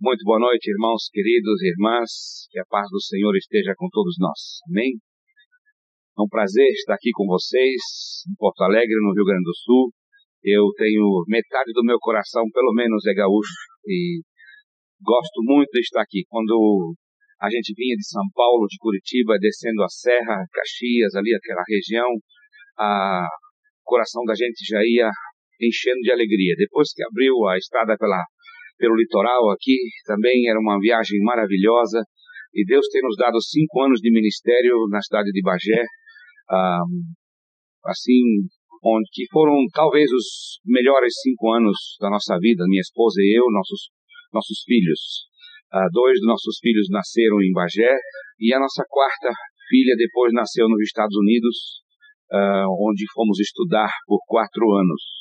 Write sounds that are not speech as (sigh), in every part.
Muito boa noite, irmãos queridos irmãs. Que a paz do Senhor esteja com todos nós. Amém? É um prazer estar aqui com vocês em Porto Alegre, no Rio Grande do Sul. Eu tenho metade do meu coração, pelo menos, é gaúcho e gosto muito de estar aqui. Quando a gente vinha de São Paulo, de Curitiba, descendo a Serra, Caxias, ali aquela região, a, o coração da gente já ia enchendo de alegria. Depois que abriu a estrada pela, pelo litoral aqui, também era uma viagem maravilhosa. E Deus tem nos dado cinco anos de ministério na cidade de Bagé, um, assim, onde que foram talvez os melhores cinco anos da nossa vida, minha esposa e eu, nossos nossos filhos. Uh, dois dos nossos filhos nasceram em Bagé e a nossa quarta filha depois nasceu nos Estados Unidos, uh, onde fomos estudar por quatro anos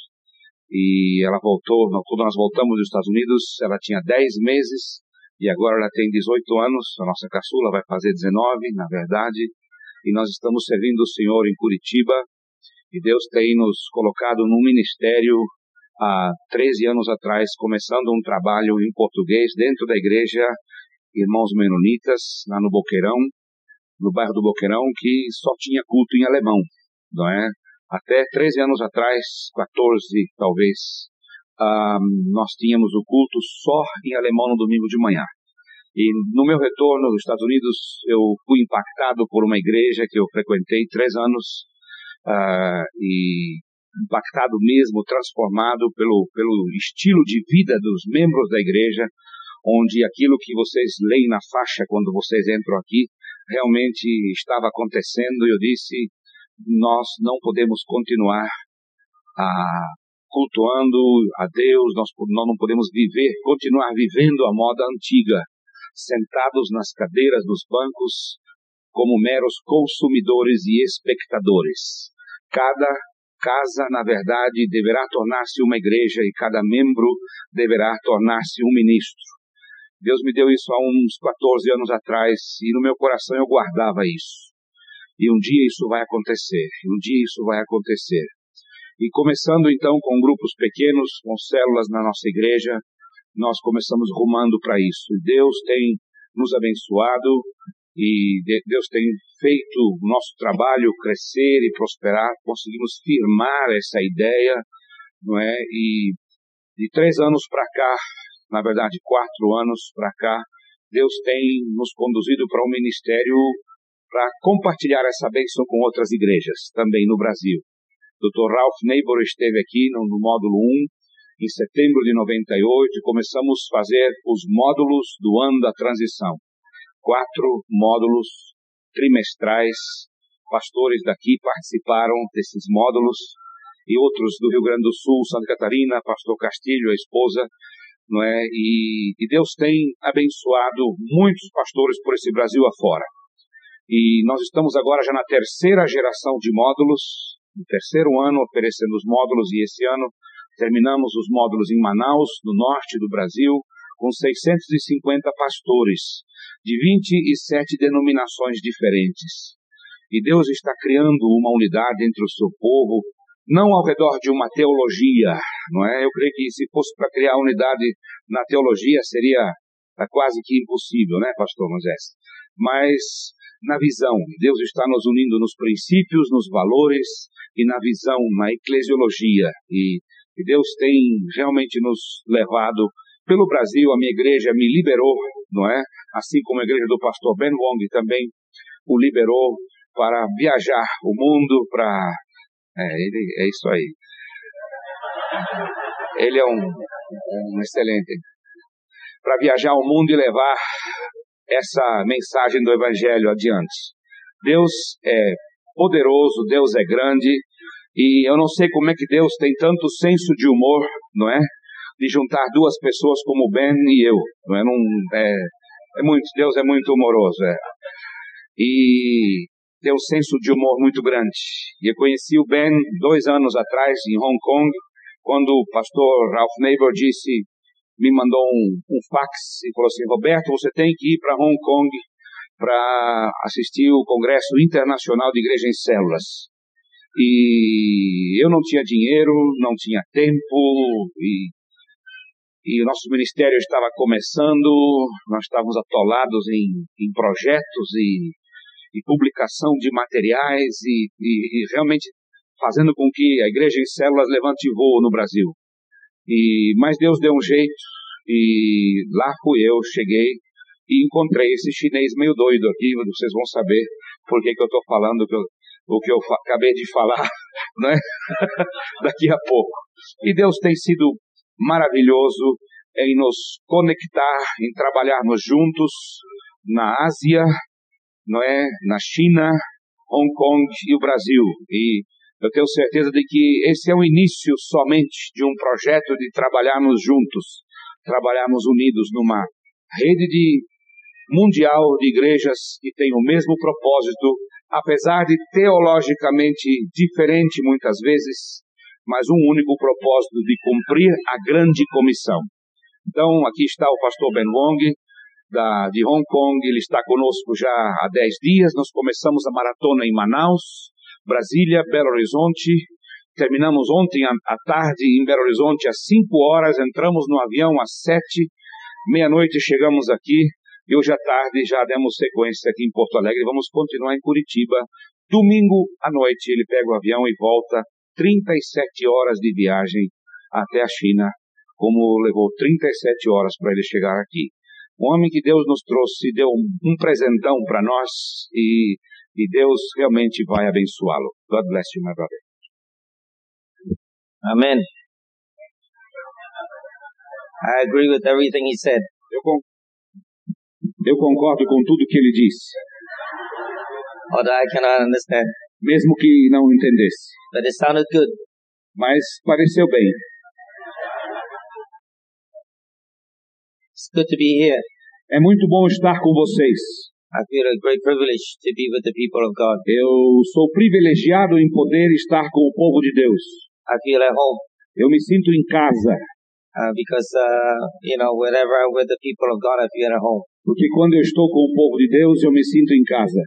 e ela voltou, quando nós voltamos dos Estados Unidos, ela tinha 10 meses e agora ela tem 18 anos, a nossa caçula vai fazer 19, na verdade, e nós estamos servindo o Senhor em Curitiba e Deus tem nos colocado num ministério há 13 anos atrás, começando um trabalho em português dentro da igreja Irmãos Menonitas, lá no Boqueirão, no bairro do Boqueirão, que só tinha culto em alemão, não é? Até 13 anos atrás, 14 talvez, nós tínhamos o culto só em alemão no domingo de manhã. E no meu retorno dos Estados Unidos, eu fui impactado por uma igreja que eu frequentei três anos uh, e impactado mesmo, transformado pelo, pelo estilo de vida dos membros da igreja, onde aquilo que vocês leem na faixa quando vocês entram aqui realmente estava acontecendo. E eu disse, nós não podemos continuar a cultuando a Deus, nós, nós não podemos viver, continuar vivendo a moda antiga, sentados nas cadeiras dos bancos como meros consumidores e espectadores. Cada casa, na verdade, deverá tornar-se uma igreja e cada membro deverá tornar-se um ministro. Deus me deu isso há uns 14 anos atrás e no meu coração eu guardava isso. E um dia isso vai acontecer, um dia isso vai acontecer. E começando então com grupos pequenos, com células na nossa igreja, nós começamos rumando para isso. Deus tem nos abençoado e Deus tem feito o nosso trabalho crescer e prosperar. Conseguimos firmar essa ideia, não é? E de três anos para cá, na verdade quatro anos para cá, Deus tem nos conduzido para um ministério para compartilhar essa bênção com outras igrejas, também no Brasil. Dr. Ralph Neighbor esteve aqui no, no módulo 1, em setembro de 98, e começamos a fazer os módulos do ano da transição. Quatro módulos trimestrais. Pastores daqui participaram desses módulos e outros do Rio Grande do Sul, Santa Catarina, pastor Castilho, a esposa, não é? E, e Deus tem abençoado muitos pastores por esse Brasil afora. E nós estamos agora já na terceira geração de módulos, no terceiro ano oferecendo os módulos, e esse ano terminamos os módulos em Manaus, no norte do Brasil, com 650 pastores de 27 denominações diferentes. E Deus está criando uma unidade entre o seu povo, não ao redor de uma teologia, não é? Eu creio que se fosse para criar unidade na teologia seria quase que impossível, né, pastor Moisés? Mas na visão. Deus está nos unindo nos princípios, nos valores e na visão, na eclesiologia. E, e Deus tem realmente nos levado pelo Brasil. A minha igreja me liberou, não é? Assim como a igreja do pastor Ben Wong também o liberou para viajar o mundo, para. É, ele, é isso aí. Ele é um, um excelente. Para viajar o mundo e levar essa mensagem do Evangelho adiante. Deus é poderoso, Deus é grande, e eu não sei como é que Deus tem tanto senso de humor, não é? De juntar duas pessoas como o Ben e eu, não é? Não, é, é muito, Deus é muito humoroso, é. E tem um senso de humor muito grande. E eu conheci o Ben dois anos atrás em Hong Kong, quando o pastor Ralph Neighbor disse me mandou um, um fax e falou assim: Roberto, você tem que ir para Hong Kong para assistir o Congresso Internacional de Igreja em Células. E eu não tinha dinheiro, não tinha tempo, e e o nosso ministério estava começando, nós estávamos atolados em, em projetos e, e, publicação de materiais e, e, e, realmente fazendo com que a igreja em células levante voo no Brasil. E, mas Deus deu um jeito e lá fui eu, cheguei e encontrei esse chinês meio doido aqui, vocês vão saber por que, que eu estou falando que eu, o que eu acabei de falar, (laughs) né? (laughs) daqui a pouco. E Deus tem sido maravilhoso em nos conectar, em trabalharmos juntos na Ásia, não é, na China, Hong Kong e o Brasil. E eu tenho certeza de que esse é o início somente de um projeto de trabalharmos juntos, trabalharmos unidos numa rede de mundial de igrejas que tem o mesmo propósito, apesar de teologicamente diferente muitas vezes, mas um único propósito de cumprir a grande comissão. Então, aqui está o pastor Ben Wong, da, de Hong Kong, ele está conosco já há 10 dias. Nós começamos a maratona em Manaus, Brasília, Belo Horizonte. Terminamos ontem à tarde em Belo Horizonte às 5 horas, entramos no avião às 7, meia-noite chegamos aqui e hoje à tarde já demos sequência aqui em Porto Alegre. Vamos continuar em Curitiba. Domingo à noite ele pega o avião e volta 37 horas de viagem até a China, como levou 37 horas para ele chegar aqui. Um homem que Deus nos trouxe, deu um presentão para nós e, e Deus realmente vai abençoá-lo. God bless you, my brother. Amen. I agree with everything he said. Eu, con eu concordo com tudo que ele disse. Although I cannot understand mesmo que não entendesse. But it sounded good. Mas pareceu bem. It's good to be here. É muito bom estar com vocês. I feel a great privilege to be with the people of God. Eu sou privilegiado em poder estar com o povo de Deus. I feel at home. Eu me sinto em casa. Uh, because uh, you know whenever I'm with the people of God, I feel at home. Porque quando eu estou com o povo de Deus, eu me sinto em casa.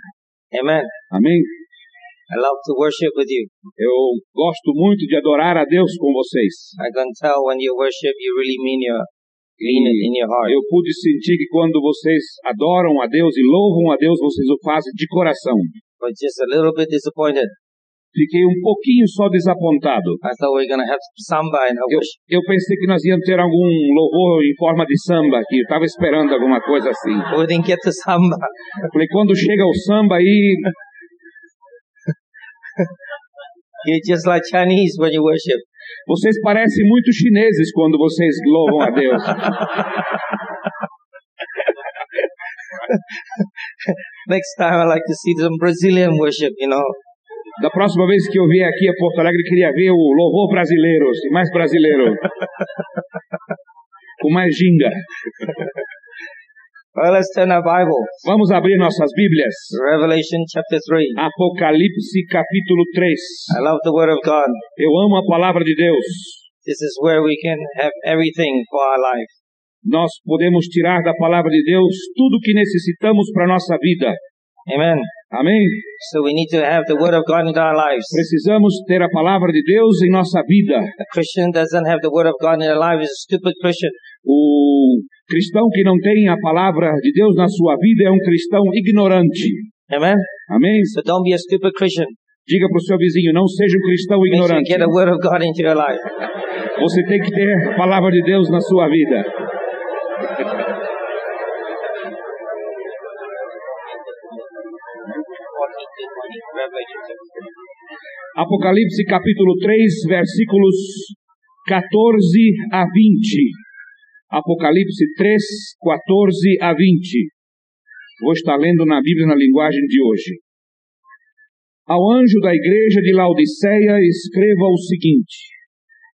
Amen. Amém. I love to worship with you. Eu gosto muito de adorar a Deus com vocês. I can tell when you worship, you really mean your Eu pude sentir que quando vocês adoram a Deus e louvam a Deus, vocês o fazem de coração. But just a little bit disappointed. Fiquei um pouquinho só desapontado. I thought we were gonna have samba in our eu, eu pensei que nós íamos ter algum louvor em forma de samba aqui. Eu estava esperando alguma coisa assim. We didn't get to samba. Eu falei, quando chega o samba aí, (laughs) You're just like Chinese when you worship. Vocês parecem muito chineses quando vocês louvam a Deus. Next time I like to see some Brazilian worship, you know. Da próxima vez que eu vier aqui a Porto Alegre, queria ver o louvor brasileiro, assim, mais brasileiro. Com mais ginga. Well, let's turn our Bibles. Vamos abrir nossas Bíblias. Revelation chapter 3. Apocalipse capítulo 3. I love the word of God. Eu amo a palavra de Deus. This is where we can have everything for our life. Nós podemos tirar da palavra de Deus tudo o que necessitamos para nossa vida. Amen. Amém. So we need to have the word of God in our lives. Precisamos ter a palavra de Deus em nossa vida. A Christian doesn't have the word of God in their life is a stupid Christian. O cristão que não tem a palavra de Deus na sua vida é um cristão ignorante. Amen. Amém. So don't be a stupid Christian. Diga para o seu vizinho, não seja um cristão ignorante. Get a word of God into your life. Você tem que ter a palavra de Deus na sua vida. Apocalipse capítulo 3, versículos 14 a 20. Apocalipse 3, 14 a 20. Vou estar lendo na Bíblia na linguagem de hoje. Ao anjo da igreja de Laodiceia, escreva o seguinte: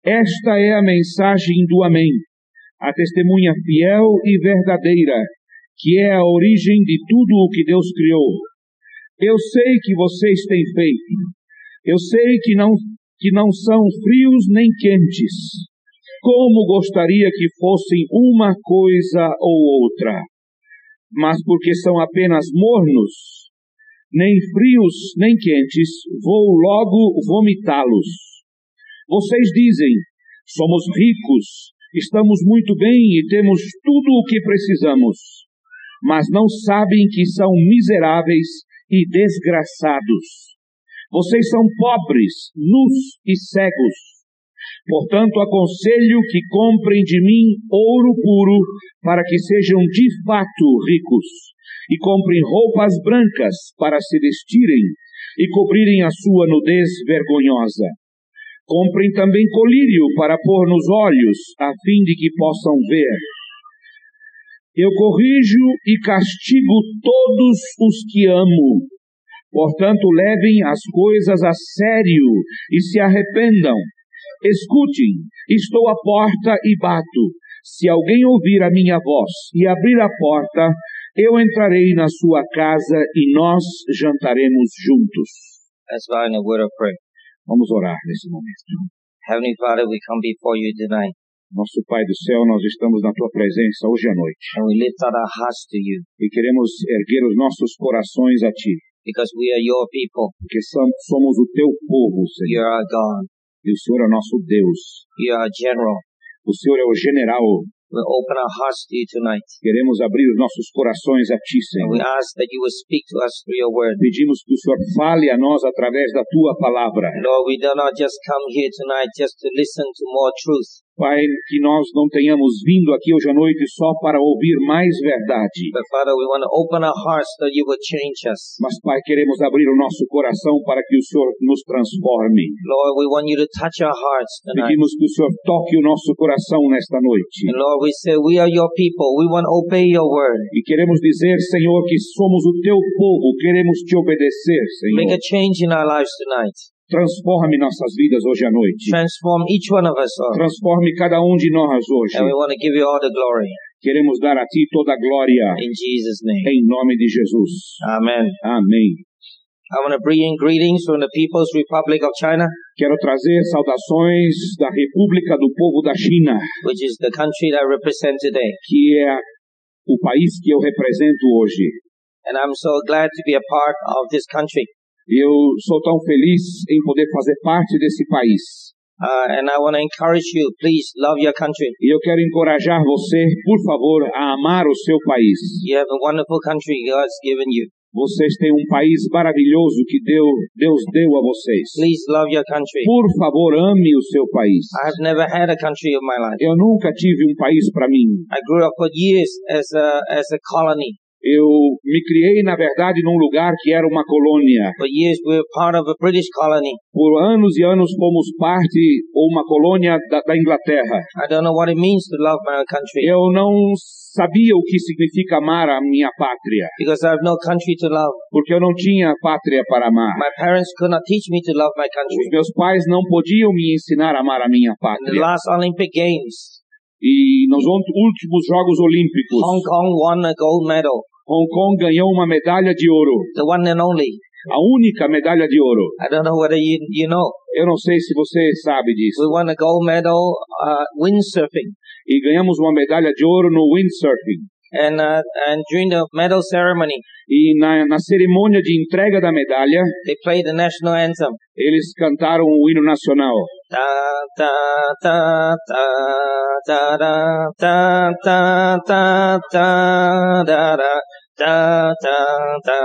Esta é a mensagem do Amém, a testemunha fiel e verdadeira, que é a origem de tudo o que Deus criou. Eu sei que vocês têm feito. Eu sei que não, que não são frios nem quentes. Como gostaria que fossem uma coisa ou outra. Mas porque são apenas mornos, nem frios nem quentes, vou logo vomitá-los. Vocês dizem: somos ricos Estamos muito bem e temos tudo o que precisamos, mas não sabem que são miseráveis e desgraçados. Vocês são pobres, nus e cegos. Portanto, aconselho que comprem de mim ouro puro, para que sejam de fato ricos, e comprem roupas brancas para se vestirem e cobrirem a sua nudez vergonhosa. Comprem também colírio para pôr nos olhos, a fim de que possam ver. Eu corrijo e castigo todos os que amo. Portanto, levem as coisas a sério e se arrependam. Escutem, estou à porta e bato. Se alguém ouvir a minha voz e abrir a porta, eu entrarei na sua casa e nós jantaremos juntos. Vamos orar nesse momento. Heavenly Father, we come before you tonight Nosso Pai do céu, nós estamos na tua presença hoje à noite and we lift our hearts to you e queremos erguer os nossos corações a ti, because we are your people. porque som- somos o teu povo, Senhor, You are our God. e o Senhor é nosso Deus. You are our general. O Senhor é o general. We open our hearts to you tonight Queremos abrir os nossos corações a ti, and we Senhor. ask that you will speak to us through your word. Pedimos que o Senhor fale a nós através da tua palavra. Lord, we do not just come here tonight just to listen to more truth, Pai, que nós não tenhamos vindo aqui hoje à noite só para ouvir mais verdade. but Father. Mas, Pai, queremos abrir o nosso coração para que o Senhor nos transforme. Lord, we want you to touch our hearts tonight. Pedimos que o Senhor toque o nosso coração nesta noite. And Lord, we say we are your people. We want to obey your word. E queremos dizer, Senhor, que somos o teu povo, queremos te obedecer, Make Senhor. a change in our lives tonight. Transforme nossas vidas hoje à noite. Transform each one of us, Lord. Transforme cada um de nós hoje. And we want to give you all the glory. Queremos dar a ti toda a glória, In Jesus' name. em nome de Jesus. Amen. Amém. I want to bring in greetings from the People's Republic of China, Quero trazer saudações da República do Povo da China, which is the country that I represent today. que é o país que eu represento hoje. And I'm so glad to be a part of this country. Eu sou tão feliz em poder fazer parte desse país. Uh, and I want to encourage you, please love your country. E eu quero encorajar você, por favor, a amar o seu país. You have a wonderful country God's given you. Vocês têm um país maravilhoso que Deus, Deus deu a vocês. Please love your country. Por favor, ame o seu país. I have never had a country of my life. Eu nunca tive um país para mim. I grew up for years as a, as a colony. Eu me criei, na verdade, num lugar que era uma colônia. For years we were part of a British colony. Por anos e anos fomos parte ou uma colônia da, da Inglaterra. I don't know what it means to love my country Eu não sabia o que significa amar a minha pátria, because I have no country to love. porque eu não tinha pátria para amar. My parents could not teach me to love my Os country. meus pais não podiam me ensinar a amar a minha In the pátria. last Olympic Games, E nos últimos Jogos Olímpicos, Hong Kong won a gold medal, Hong Kong ganhou uma medalha de ouro, the one and only. a única medalha de ouro. I don't know whether you, you know. Eu não sei se você sabe We disso. won a gold medal uh, windsurfing. E ganhamos uma medalha de ouro no windsurfing. And, uh, and during the medal ceremony, E na, na cerimônia de entrega da medalha, they played the national anthem. eles cantaram o hino nacional. Da da da da da da da da da da da da da da da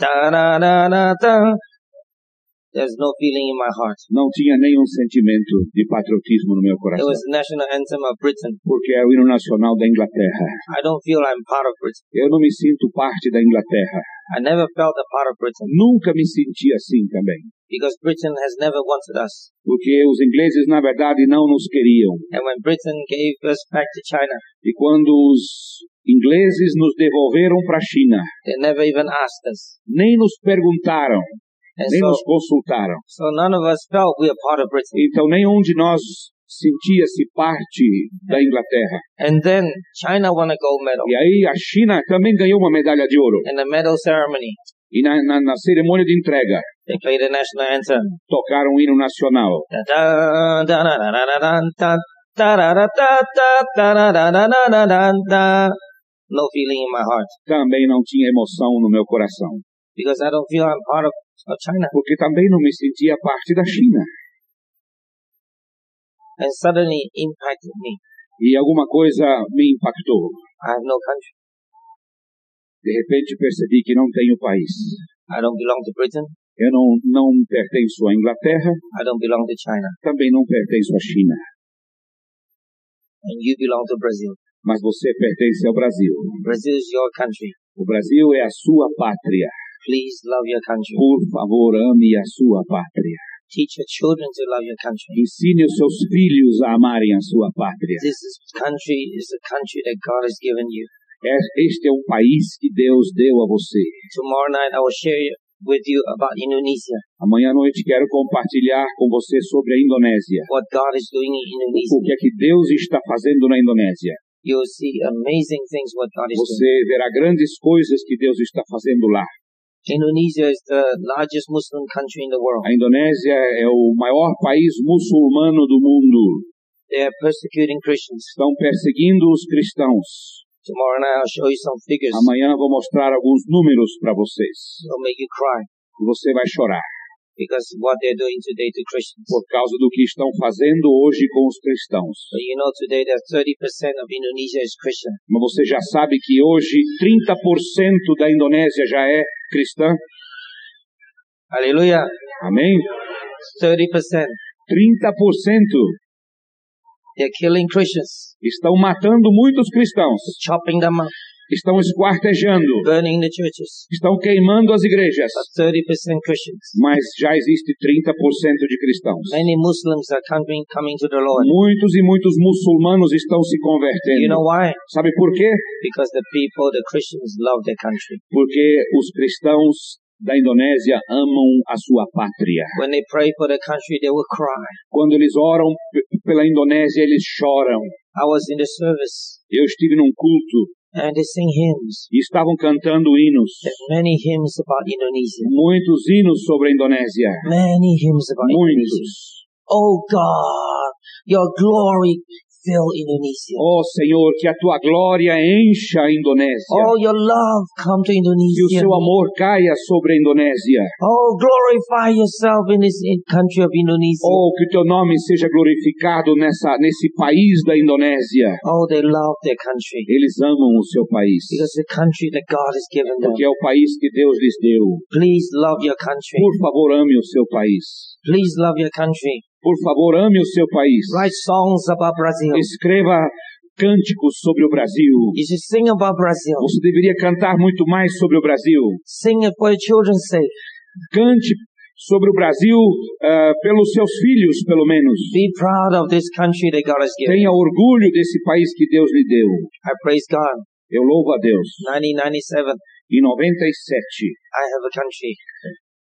da da da da da. There's no feeling in my heart. Não tinha nenhum sentimento de patriotismo no meu It coração, was the national anthem of Britain. porque é o hino nacional da Inglaterra. I don't feel I'm part of Britain. Eu não me sinto parte da Inglaterra. I never felt a part of Britain Nunca me senti assim também, because Britain has never wanted us. porque os ingleses, na verdade, não nos queriam. And when Britain gave us back to China, E quando os ingleses nos devolveram para a China, they never even asked us. nem nos perguntaram, And nem so, nos consultaram. So none of us felt we are part of Britain. Então nenhum de nós sentia-se parte da Inglaterra. And then China won a gold medal. E aí a China também ganhou uma medalha de ouro. In the medal ceremony. E na, na, na cerimônia de entrega. They played the national anthem. Tocaram o hino nacional. No feeling in my heart. Também não tinha emoção no meu coração. Because I don't feel I'm part of of China. porque também não me sentia parte da China. and suddenly impacted me. e alguma coisa me impactou. I have no country. De repente percebi que não tenho país. I don't belong to Britain. Eu não, não pertenço à Inglaterra, I don't belong to China. também não pertenço à China, And you belong to Brazil. mas você pertence ao Brasil. Brazil is your country. O Brasil é a sua pátria. Please love your country. Por favor, ame a sua pátria. Teach your children to love your country. Ensine os seus filhos a amarem a sua pátria. This is, country is country that God has given you. É- Este é o país que Deus deu a você. Tomorrow night I will share with you about Indonesia, Amanhã à noite quero compartilhar com você sobre a Indonésia. what God is doing in O Indonesia. que é que Deus está fazendo na Indonésia. You will see amazing things what God is doing. Você verá grandes coisas que Deus está fazendo lá. Indonesia is the largest Muslim country in the world. A Indonésia é o maior país muçulmano do mundo. They are persecuting Christians. Estão perseguindo os cristãos. Tomorrow night I'll show you some figures. Amanhã vou mostrar alguns números para vocês. It'll make you cry E você vai chorar because what they're doing today to Christians. por causa do que estão fazendo hoje com os cristãos. So you know today that 30% of Indonesia is Christian. Mas você já sabe que hoje 30% da Indonésia já é cristã? Hallelujah. Amém? 30%. 30% They're killing Christians, estão matando muitos cristãos, chopping them up, estão esquartejando, burning the churches. estão queimando as igrejas. But 30% Christians. Mas já existe 30% de cristãos. Many Muslims are coming, coming to the Lord. Muitos e muitos muçulmanos estão se You convertendo. know why? Sabe por quê? Because the people, the Christians love their country. Porque os cristãos da Indonésia amam a sua pátria. Country. Quando eles oram pela Indonésia, eles choram. Eu estive num culto and they sing hymns. e estavam cantando hinos. Many hymns about Indonesia. Muitos hinos sobre a Indonésia. Many hymns about Indonesia. Muitos. Oh God, your glory fill Indonesia. Ó Senhor, que a tua glória encha a Indonésia. Oh, your love come to Que o Indonesia. seu amor caia sobre a Indonésia. Oh, glorify yourself in this country of Indonesia. Oh, que o teu nome seja glorificado nessa, nesse país da Indonésia. Oh, they love their country Eles amam o seu país. because the country that God has given them. Porque é o país que Deus lhes deu. Please love your country. Por favor, ame o seu país. Please love your country. Por favor, ame o seu país. Write songs about Brazil. Escreva cânticos sobre o Brasil. You should sing about Brazil. Você deveria cantar muito mais sobre o Brasil. Sing it for your children's sake. Cante sobre o Brasil ah, pelos seus filhos, pelo menos. Be proud of this country that God has given. Tenha orgulho desse país que Deus lhe deu. I praise God. Eu louvo a Deus. 1997, Em 97, I have a country.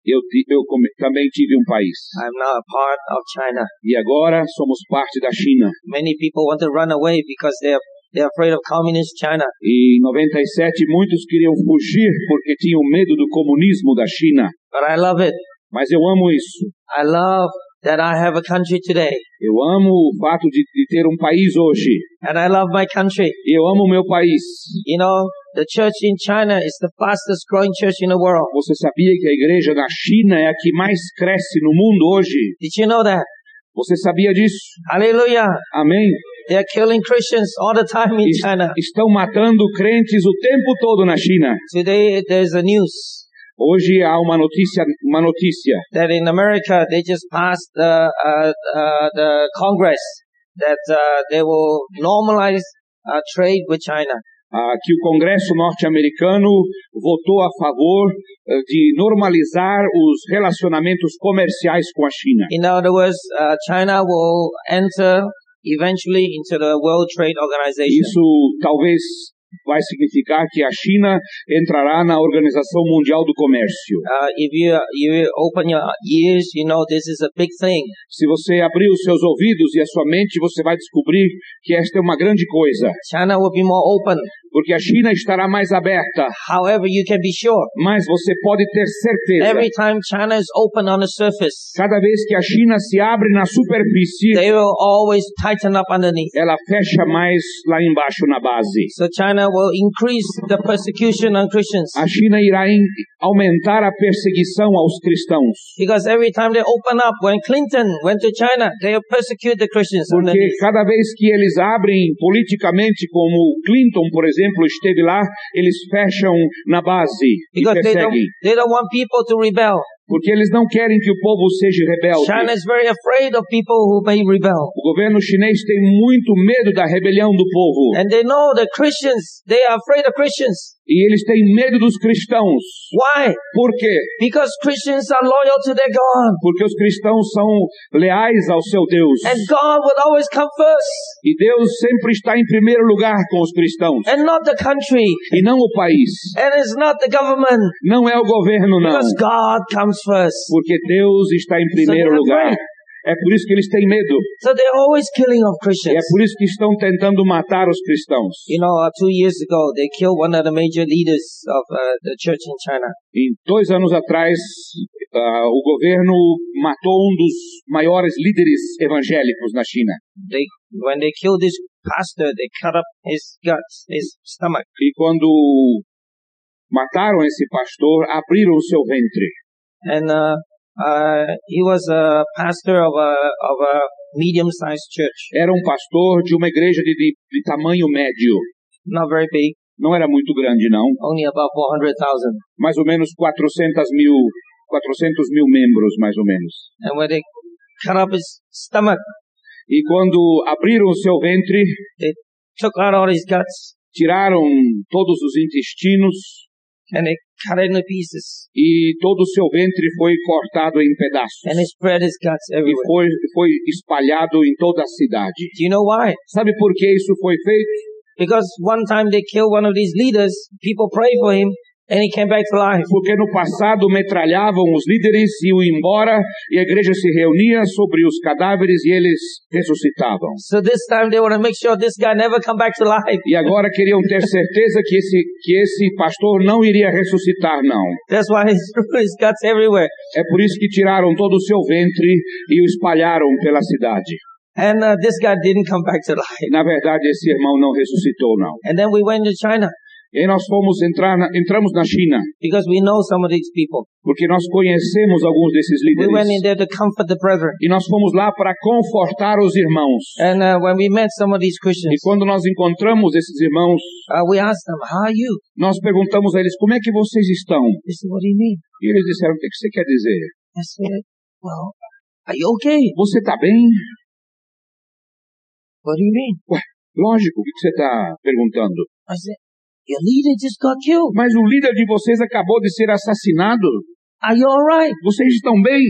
Eu, eu também tive um país. I'm now a part of China. E agora somos parte da China. Many people want to run away because they're they're afraid of communist China. E em 97, muitos queriam fugir porque tinham medo do comunismo da China. But I love it. Mas eu amo isso. I love that I have a country today. Eu amo o fato de, de ter um país hoje. And I love my country. Eu amo o meu país. You know, the church in China is the fastest growing church in the world. Você sabia que a igreja na China é a que mais cresce no mundo hoje? Did you know that? Você sabia disso? Hallelujah. Amém? They're killing Christians all the time in China. Estão matando crentes o tempo todo na China. Today there's a news Hoje há uma notícia, uma notícia that in America they just passed the uh, uh, the Congress that uh, they will normalize uh, trade with China. ah, que o Congresso norte-americano votou a favor eh, de normalizar os relacionamentos comerciais com a China. In other words, uh, China will enter eventually into the World Trade Organization. Isso talvez vai significar que a China entrará na Organização Mundial do Comércio. Uh, if you you open your ears, you know this is a big thing. Se você abrir os seus ouvidos e a sua mente, você vai descobrir que esta é uma grande coisa. China will be more open. Porque a China estará mais aberta. However, you can be sure, Mas você pode ter certeza, every time China is open on the surface, cada vez que a China se abre na superfície, they will always tighten up underneath. ela fecha mais lá embaixo na base. So China will increase the persecution on Christians. A China irá aumentar a perseguição aos cristãos. Because every time they open up, when Clinton went to China, they will persecute the Christians Porque cada vez que eles abrem politicamente, como Clinton, por exemplo, esteve lá, eles fecham na base e Because they don't, perseguem. they don't want people to rebel. Porque eles não querem que o povo seja rebelde. China is very afraid of people who may rebel. O governo chinês tem muito medo da rebelião do povo. And they know the Christians, they are afraid of Christians. E eles têm medo dos cristãos. Why? Por quê? Because Christians are loyal to their God. Porque os cristãos são leais ao seu Deus. And God will always come first. E Deus sempre está em primeiro lugar com os cristãos. And not the country. E não o país. And it's not the government. Não é o governo, não. Because God comes first. Porque Deus está em primeiro they're lugar. É por isso que eles têm medo. So they're always killing of E é Christians. por isso que estão tentando matar os cristãos. You know, uh, two years ago, they killed one of the major leaders of uh, the church in China. E dois anos atrás, ah, o governo matou um dos maiores líderes evangélicos na China. They, when they killed this pastor, they cut up his guts, his stomach. E quando mataram esse pastor, abriram o seu ventre. And uh, uh, he was a pastor of a of a medium-sized church, Era um pastor de uma igreja de, de, de tamanho médio. not very big, Não era muito grande, não. only about 400,000. Mais ou menos 400 mil, 400 mil membros, mais ou menos. And when they cut up his stomach, E quando abriram o seu ventre, took out all his guts, tiraram todos os intestinos and they cut it pieces, e todo o seu ventre foi cortado em pedaços. and they spread his guts E everywhere. foi, foi espalhado em toda a cidade. Do you know why? Sabe por que isso foi feito? Because one time they killed one of these leaders, people prayed for him, and he came back to life. Porque no passado metralhavam os líderes, iam embora e a igreja se reunia sobre os cadáveres e eles ressuscitavam. So this time they want to make sure this guy never come back to life. E agora queriam ter certeza que esse, que esse pastor não iria ressuscitar, não. That's why he threw (laughs) his guts everywhere. É por isso que tiraram todo o seu ventre e o espalharam pela cidade. And uh, this guy didn't come back to life. Na verdade, esse irmão não ressuscitou, não. And then we went to China E aí nós fomos entrar na, entramos na China, because we know some of these people. porque nós conhecemos alguns desses We went in líderes. there to comfort the brethren. E nós fomos lá para confortar os irmãos. And uh, when we met some of these E Christians, quando nós encontramos esses irmãos, uh, we asked them, "How are you?" nós perguntamos a eles como é que vocês estão. They said, "What do you mean?" E eles disseram: o que que você quer dizer? I said, "Well, are you okay?" Você está bem? What do you mean? Lógico, o que que você está perguntando? I said, "Your leader just got killed. Mas o líder de vocês acabou de ser assassinado. Are you all right?" Vocês estão bem?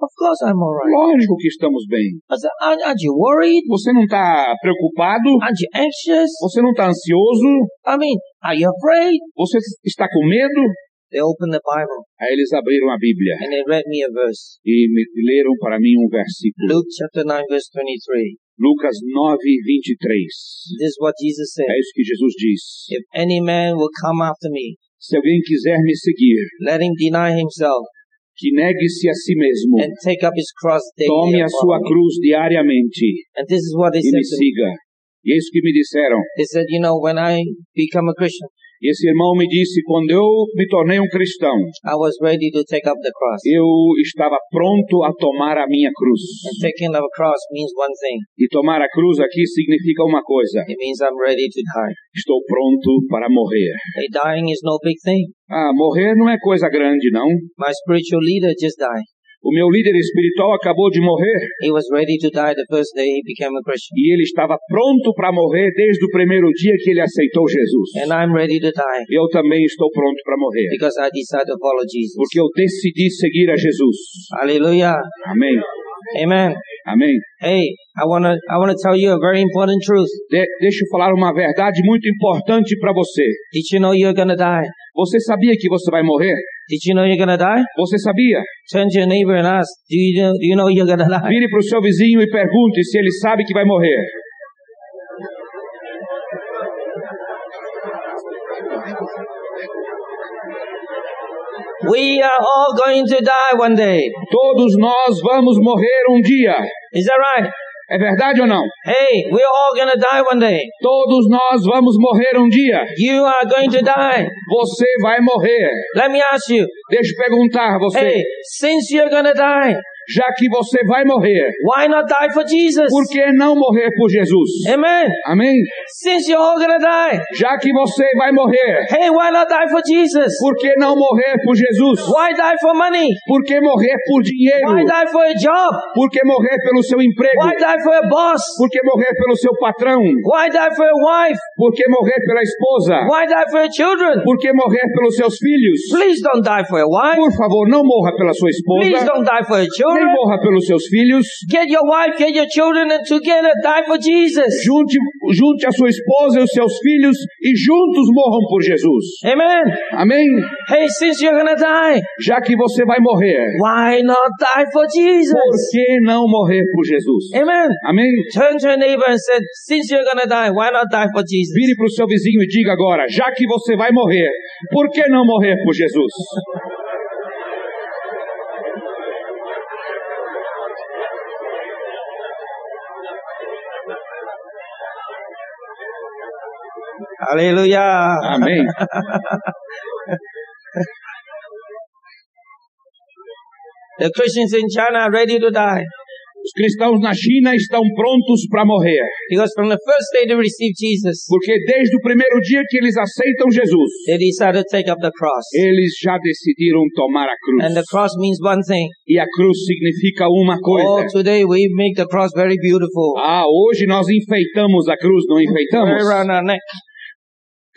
Of course, I'm all right. Lógico que estamos bem. I said, "Aren't, aren't you worried? Você não está preocupado? Aren't you anxious? Você não está ansioso? I mean, are you afraid?" Você está com medo? They opened the Bible Aí eles abriram a Bíblia and they read me a verse. e me leram para mim um versículo. Luke chapter 9 verse 23. Lucas 9, 23. This is what Jesus said. É isso que Jesus diz. If any man will come after me, Se alguém quiser me seguir, let him deny himself que negue-se a si mesmo, and take up his cross daily. tome a sua me." cruz diariamente And this is what they e said me siga. E é isso que me disseram. They said, you know, when I become a Christian, E esse irmão me disse, quando eu me tornei um cristão, I was ready to take up the cross. eu estava pronto a tomar a minha cruz. And taking up a cross means one thing. E tomar a cruz aqui significa uma coisa. It means I'm ready to die. Estou pronto para morrer. Hey, dying is no big thing. Ah, morrer não é coisa grande, não. My spiritual leader just died. O meu líder espiritual acabou de morrer He was ready to die the first day he became a Christian. e ele estava pronto para morrer desde o primeiro dia que ele aceitou Jesus. And I'm ready to die Eu também estou pronto para morrer, because I decided to follow Jesus. porque eu decidi seguir a Jesus. Hallelujah. Amém. Amen. Amém. Hey, I want to I want to tell you a very important truth. De- deixa eu falar uma verdade muito importante para você. Did you know you're to die? Você sabia que você vai morrer? Did you know you're to die? Você sabia? Turn to your neighbor and ask, do you know, do you know you're to die? Vire para o seu vizinho e pergunte se ele sabe que vai morrer. We are all going to die one day. Todos nós vamos morrer um dia. Is that right? É verdade ou não? Hey, we're all to die one day. Todos nós vamos morrer um dia. You are going to die. Você vai morrer. Let me ask you. Deixa eu perguntar a você. Hey, since you're to die, Já que você vai morrer, why not die for Jesus? por que não morrer por Jesus? Amen. Amém? Since you're all to die, Já que você vai morrer, hey, why not die for Jesus? por que não morrer por Jesus? Why die for money? Por que morrer por dinheiro? Why die for a job? Por que morrer pelo seu emprego? Why die for a boss? Por que morrer pelo seu patrão? Why die for a wife? Por que morrer pela esposa? Why die for your children? Por que morrer pelos seus filhos? Please don't die for your wife. Por favor, não morra pela sua Please esposa, don't die for your children. morra pelos seus filhos. Get your wife, get your children, and together die for Jesus. Junte, junte a sua esposa e os seus filhos e juntos morram por Jesus. Amen. Amém? Hey, since you're gonna die, Já que você vai morrer, why not die for por Jesus? que não morrer por Jesus? Amen. Amém? Turn to your neighbor and say, since you're gonna die, why not die for Jesus? Vire para o seu vizinho e diga agora: já que você vai morrer, por que não morrer por Jesus? Hallelujah. Amém. The Christians in China are ready to die Os cristãos na China estão prontos para morrer, because from the first day they received Jesus, porque desde o primeiro dia que eles aceitam Jesus, they decided to take up the cross. eles já decidiram tomar a And the cruz. cross means one thing. E a cruz significa uma Oh, coisa. today we make the cross very beautiful. Ah, hoje nós enfeitamos a cruz, não enfeitamos? around our neck,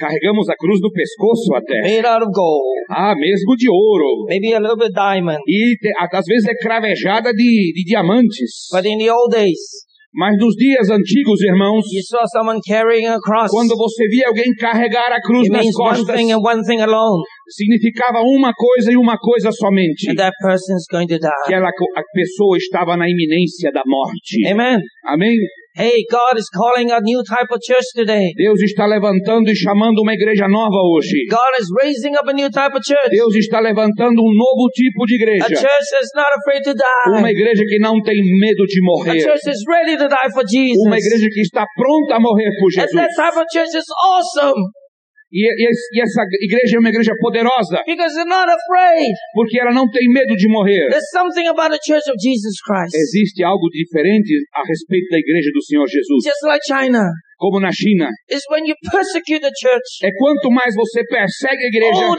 Carregamos a cruz no pescoço até. made out of gold, Ah, mesmo de ouro. maybe a little bit diamond. E te- às vezes é cravejada de, de diamantes. But in the old days, Mas nos dias antigos, irmãos, you saw someone carrying a cross. quando você via alguém carregar a cruz It nas means one costas, thing and one thing alone. significava uma coisa e uma coisa somente. And that person's going to Que die. ela, a pessoa estava na iminência da morte. Amen. Amém? Hey, God is calling a new type of church today. Deus está levantando e chamando uma igreja nova hoje. God is raising up a new type of church. Deus está levantando um novo tipo de A igreja. church that's not afraid to Uma die. igreja que não tem medo de A morrer. church that's ready to die for Uma Jesus. igreja que está pronta a morrer por And Jesus. that type of church is awesome E, e e essa igreja é uma igreja poderosa, porque ela não tem medo de morrer. Existe algo diferente a respeito da igreja do Senhor Jesus. Just like China. Como na China. Church. É quanto mais você persegue a igreja, Oh,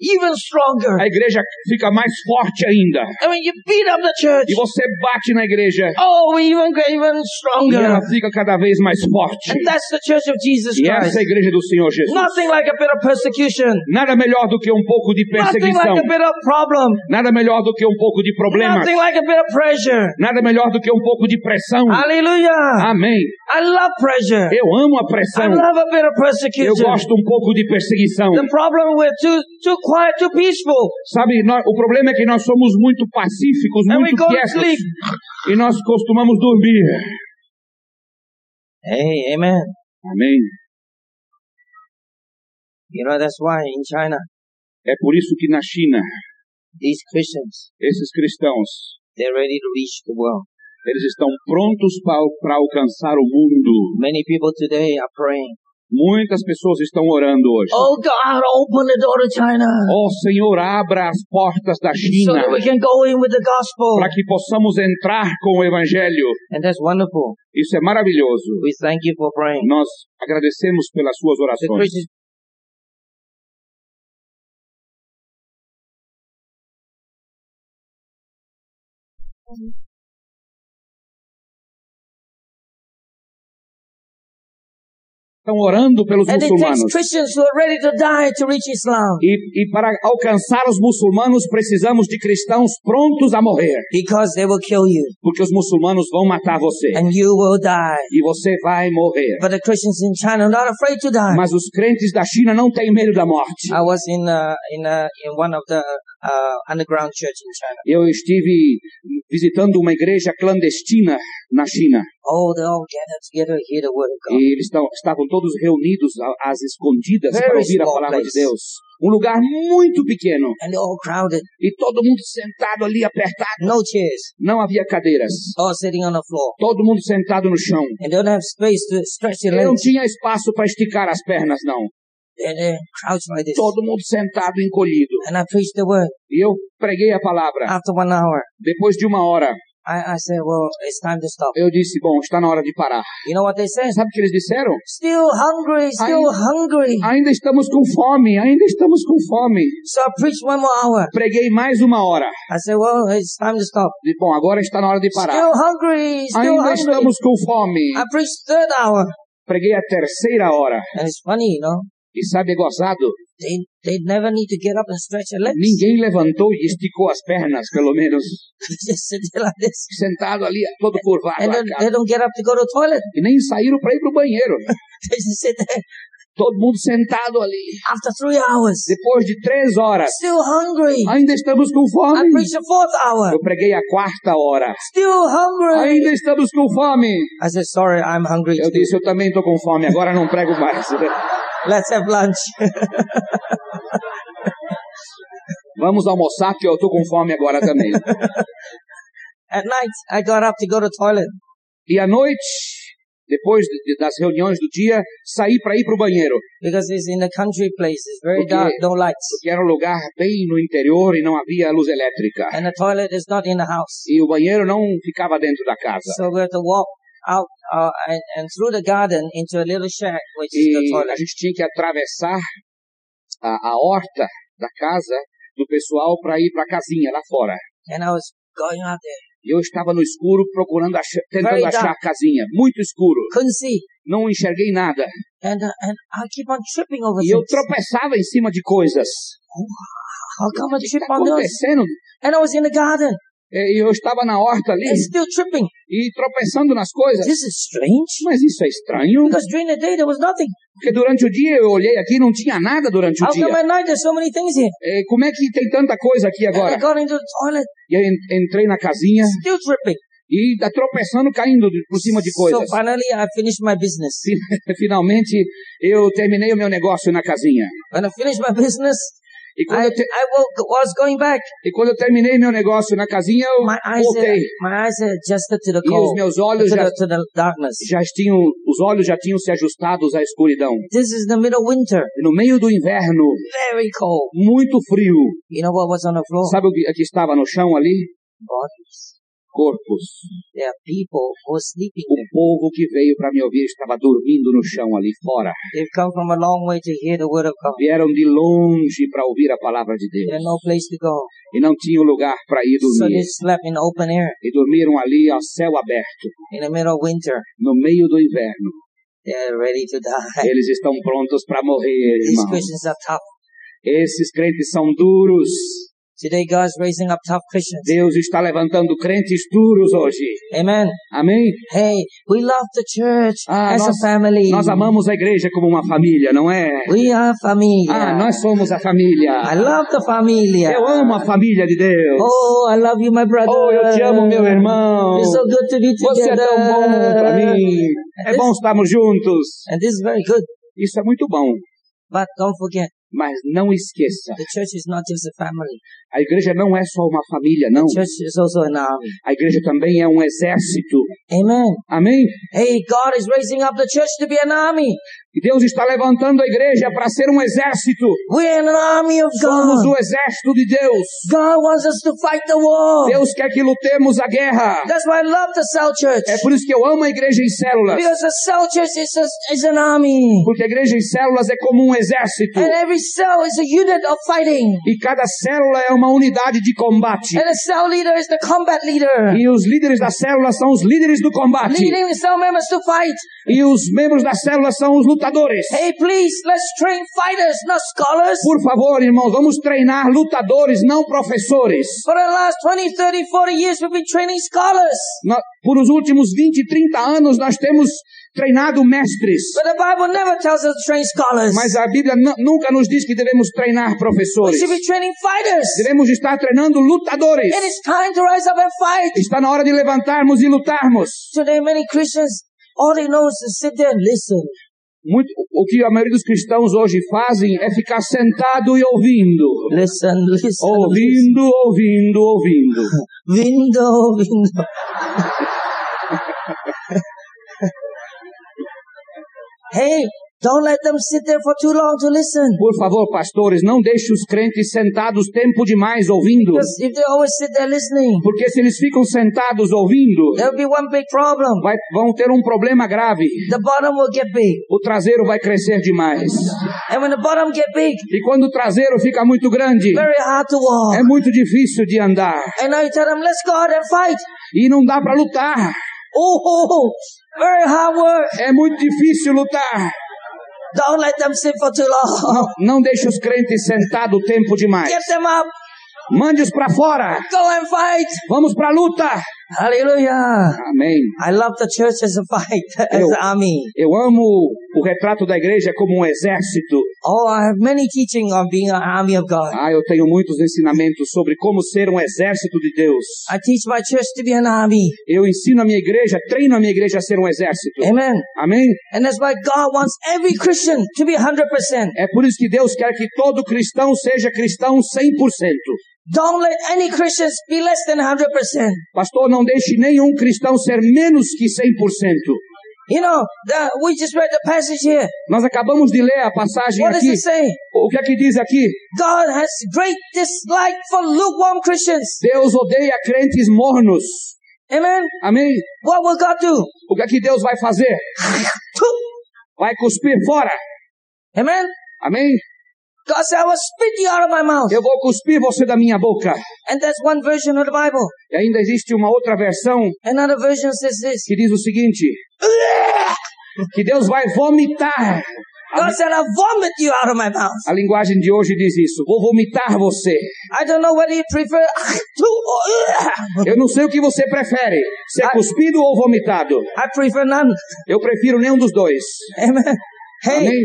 even stronger. a igreja fica mais forte ainda. And when you beat up the church, E você bate na igreja, oh, we even get even e stronger. ela fica cada vez mais forte. And that's the church of Jesus E Christ. essa é a igreja do Senhor Jesus. Nothing like a bit of persecution. Nada melhor do que um pouco de Nothing like perseguição. a bit of problem. Nada melhor do que um pouco de problemas. Nothing like a bit of pressure. Nada melhor do que um pouco de pressão. Hallelujah. Amém. I love pressure. Eu amo a I pressão. love a bit of Eu persecution. gosto um pouco de perseguição. The problem we're too too quiet, too peaceful. Sabe, nós- o problema é que nós somos muito pacíficos, And muito quietos. E nós costumamos dormir. Hey, amen. Amém. You know that's why in China É por isso que na China, these Christians esses cristãos, they're ready to reach the world. eles estão prontos para alcançar o mundo. Many people today are praying. Muitas pessoas estão orando hoje. Oh God, open the door to China Ó Senhor, abra as portas da so China that we can go in with the gospel. para que possamos entrar com o Evangelho. And that's wonderful. Isso é maravilhoso. We thank you for praying. Nós agradecemos pelas suas The orações. Christians Estão orando pelos and muçulmanos. Christians who are ready to die to reach Islam. E, e para alcançar os muçulmanos precisamos de cristãos prontos a morrer. Because they will kill you Porque os muçulmanos vão matar você. and you will die. E você vai morrer. But the Christians in China are not afraid to die. Mas os crentes da China não têm medo da morte. In uh, in uh, in the uh, underground church in China. Eu estive visitando uma igreja clandestina na China. Oh, they all gathered together to hear the word of God. E eles estavam todos reunidos às escondidas para ouvir a palavra de. Deus. Um lugar muito pequeno. And they're all crowded. E todo mundo sentado ali apertado. No chairs. Não havia cadeiras. All sitting on the floor. Todo mundo sentado no chão. And they don't have space to stretch their Eu não tinha espaço para esticar as pernas, não. Todo mundo sentado, encolhido. And I preached the word. E eu preguei a palavra. After one hour, Depois de uma hora, I, I said, well, it's time to stop. eu disse, bom, está na hora de parar. You know what they said? Sabe o que eles disseram? Still hungry, still hungry. Ainda estamos com fome, ainda estamos com fome. So I preached one more hour. Preguei mais uma hora. I said, well, it's time to stop. E, bom, agora está na hora de parar. Still hungry, still Ainda hungry. estamos com fome. I preached third hour. Preguei a terceira hora. And it's funny, you know. E sabe, é gozado, They, they never need to get up and stretch their legs. ninguém levantou e esticou as pernas, pelo menos. (laughs) Like. Sentado ali, todo curvado. And then they don't get up to go to the toilet. E nem saíram para ir para o banheiro. (laughs) They just sit there Todo mundo sentado ali. after three hours. Depois de três horas, Still hungry. ainda estamos com I fome. preached the fourth hour. Eu preguei a quarta hora. Still hungry. Ainda estamos com fome. I said, sorry, I'm hungry Eu too. disse, eu também estou com fome, agora não prego mais. (laughs) Let's have lunch. Vamos almoçar, que eu estou com fome agora também. At night, I got up to go to the toilet. E à noite, depois de- das reuniões do dia, saí para ir para o banheiro. Because it's in the country place. It's very Okay. dark, no lights. Porque era um lugar bem no interior e não havia luz elétrica. And the toilet is not in the house. E o banheiro não ficava dentro da casa. So we have to walk out uh, and, and through the garden into a little shack, which is the E a toilet. gente tinha que atravessar a, a horta da casa do pessoal para ir para a casinha lá fora. And I was going out there. E eu estava no escuro procurando achar, tentando Very achar a dark. casinha, muito escuro. Couldn't see. Não enxerguei nada. And, uh, and I keep on tripping over E eu things. tropeçava em cima de coisas. How come I trip está on those? acontecendo? And I was in the garden. E eu estava na horta ali still tripping. e tropeçando nas coisas. This is strange. Mas isso é estranho, Because during the day there was nothing. porque durante o dia eu olhei aqui e não tinha nada durante o How come dia. at night there's so many things here? É, como é que tem tanta coisa aqui And I agora? got into the toilet, E eu en- entrei na casinha still tripping. e tá tropeçando, caindo por cima de So coisas. finally I finished my business. Fi- (laughs) Finalmente eu terminei o meu negócio na casinha. When I finished my business, E quando, I, eu, te- I was going back. e quando eu terminei meu negócio na casinha, eu My eyes, voltei. my eyes are adjusted to the E os cold, meus to olhos já, the, to the darkness. já tinham, os olhos já tinham se ajustados à escuridão. This is the middle winter, E no meio do inverno, very cold. muito frio. You know what was on the floor? Sabe o que, que estava no chão ali? Bodies. Corpos. O povo que veio para me ouvir estava dormindo no chão ali fora. A. Vieram de longe para ouvir a palavra de Deus. had no place to go. E não tinham lugar para ir So dormir. they slept in the open air E dormiram ali ao céu aberto, in the middle of winter. no meio do inverno. They're ready to die. Eles estão prontos para morrer, These irmão. Christians are tough. Esses crentes são duros. Today God's raising up tough Christians. Deus está levantando crentes duros hoje. Amen. Amém? Hey, we love the church Ah, as nós- a family. Nós amamos a igreja como uma família, não é? We are familia. Ah, nós somos a família. I love the familia. Eu amo a família de Deus. Oh, I love you, my brother. Oh, eu te amo, meu irmão. It's so good to be Você é together. tão bom para mim. É bom estarmos juntos. And this is very good. Isso é muito bom. But don't forget, Mas não esqueça, the church is not just a family. A igreja não é só uma família, não. The church is also an army. A igreja também é um exército. Amen. Amém? Hey, God is raising up the church to be an army. Deus está levantando a igreja para ser um exército. We're an army of Somos God. o exército de Deus. God wants us to fight the war. Deus quer que lutemos a guerra. That's why I love the cell church. É por isso que eu amo a igreja em células. Because the cell church is, a, is an army. Porque a igreja em células é como um exército. And every cell is a unit of fighting. E cada célula é uma unidade de combate. And the cell leader is the combat leader. E os líderes das células são os líderes do combate. Leading cell members to fight. E os membros da célula são os lutadores. Hey, please, let's train fighters, not scholars. Por favor, irmãos, vamos treinar lutadores, não professores. For the last 20, 30, 40 years, we've been training scholars. Nó- Por os últimos 20, 30 anos nós temos treinado mestres. But the Bible never tells us to train scholars. Mas a Bíblia nu- nunca nos diz que devemos treinar We professores. should be training fighters. Devemos estar treinando lutadores. It is time to rise up and fight. Está na hora de levantarmos e lutarmos. Today, many Christians, all they know is to sit there and listen. Muito, o que a maioria dos cristãos hoje fazem é ficar sentado e ouvindo. Listen, listen. Ouvindo, ouvindo, ouvindo. (laughs) Window, window. Hey, don't let them sit there for too long to listen. Por favor, pastores, não deixe os crentes sentados tempo demais ouvindo. Because if they always sit there listening, Porque se eles ficam sentados ouvindo, there'll be one big problem. vai- vão ter um problema grave. The bottom will get big. O traseiro vai crescer demais. And when the bottom get big, E quando o traseiro fica muito grande, very hard to walk. é muito difícil de andar. And now you tell them, let's go out and fight. E não dá para lutar. Oh, hard work. É muito difícil lutar. Don't let them sit for too long. Não, deixe os crentes sentados tempo demais. Get them up. Mande-os para fora. Go and fight. Vamos para a luta. Hallelujah. Amém. I love the church as a fight, as Eu- an army. Eu amo o retrato da igreja como um exército. Oh, I have many teaching on being an army of God. Ah, eu tenho muitos ensinamentos sobre como ser um exército de Deus. I teach my church to be an army. Eu ensino a minha igreja, treino a minha igreja a ser um exército. Amen. Amém? And that's why God wants every Christian to be 100%. É por isso que Deus quer que todo cristão seja cristão 100%. Don't let any Christians be less than 100%. Pastor, não deixe nenhum cristão ser menos que 100%. You know, the, we just read the passage here. Nós acabamos de ler a passagem What does aqui. it say? O que é que diz aqui? God has great dislike for lukewarm Christians. Deus odeia crentes mornos. Amen. Amém? What will God do? O que é que Deus vai fazer? (laughs) Vai cuspir fora. Amen. Amém? God said, I will spit you out of my mouth. Eu vou cuspir você da minha boca. And that's one version of the Bible. E ainda existe uma outra versão Another version says this. que diz o seguinte: (laughs) que Deus vai vomitar. God said, I'll vomit you out of my mouth. A linguagem de hoje diz isso. Vou vomitar você. I don't know whether you prefer (laughs) to (laughs) Eu não sei o que você prefere, ser cuspido ou vomitado. I prefer none. Eu prefiro nenhum dos dois. Amen. Hey, Amém?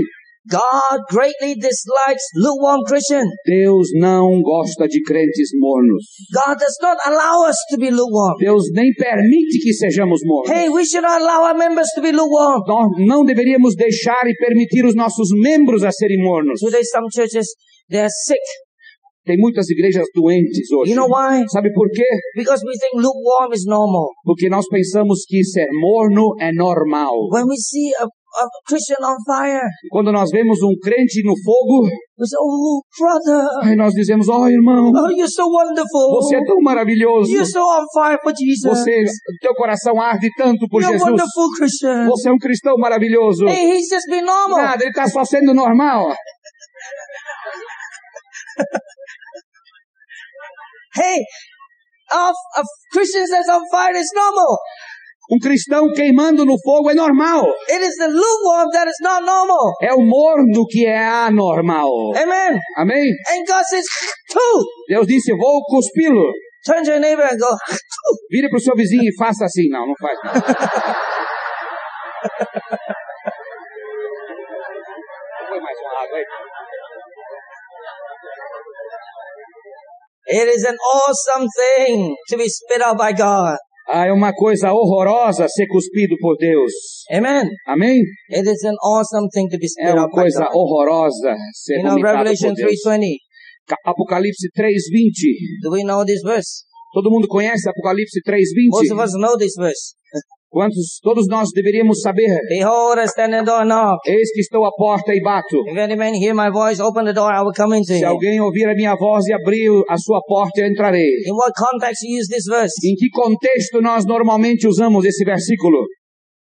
God greatly dislikes lukewarm Christian. Deus não gosta de crentes mornos. God does not allow us to be lukewarm. Deus nem permite que sejamos mornos. Hey, we should not allow our members to be lukewarm. Nós não deveríamos deixar e permitir os nossos membros a serem mornos. Today, some churches, they are sick. Tem muitas igrejas doentes hoje. You know why? Sabe por quê? Because we think lukewarm is normal. Porque nós pensamos que ser morno é normal. When we see a, a Christian on fire, Quando nós vemos um crente no fogo, say, oh, brother, nós dizemos: "Oh, irmão, oh, you're so wonderful. você é tão maravilhoso. You're so on fire for Jesus. Você, teu coração arde tanto por You're a Jesus. wonderful Christian. Você é um cristão maravilhoso. Hey, he's just being normal. Nada, ele está só sendo normal. Hey, of, of Christians that's on fire is normal. Um cristão queimando no fogo é normal. It is the lukewarm that is not normal. É o morno que é anormal. Amen. Amém? And God says. Deus disse: "Eu vou cuspi-lo. Turn to your neighbor and go, Vire para o seu vizinho e faça assim. Não, não faz. Põe mais uma água aí. it is an awesome thing to be spit out by God. Ah, é uma coisa horrorosa ser cuspido por Deus. Amen. Amém? It is an awesome thing to be spit É uma coisa horrorosa ser You know, vomitado Revelation por Deus. 3.20. Ca- Apocalipse 3:20. Do we know this verse? Todo mundo conhece Apocalipse Most of 3:20? us know this verse. (laughs) Quantos todos nós deveríamos saber? Behold, I stand at the door and knock. Eis que estou à porta e bato. If any man hear my voice, open the door, I will come into Se alguém ouvir a minha voz e abrir a sua porta, eu entrarei. In what context you use this verse? Em que contexto nós normalmente usamos esse versículo?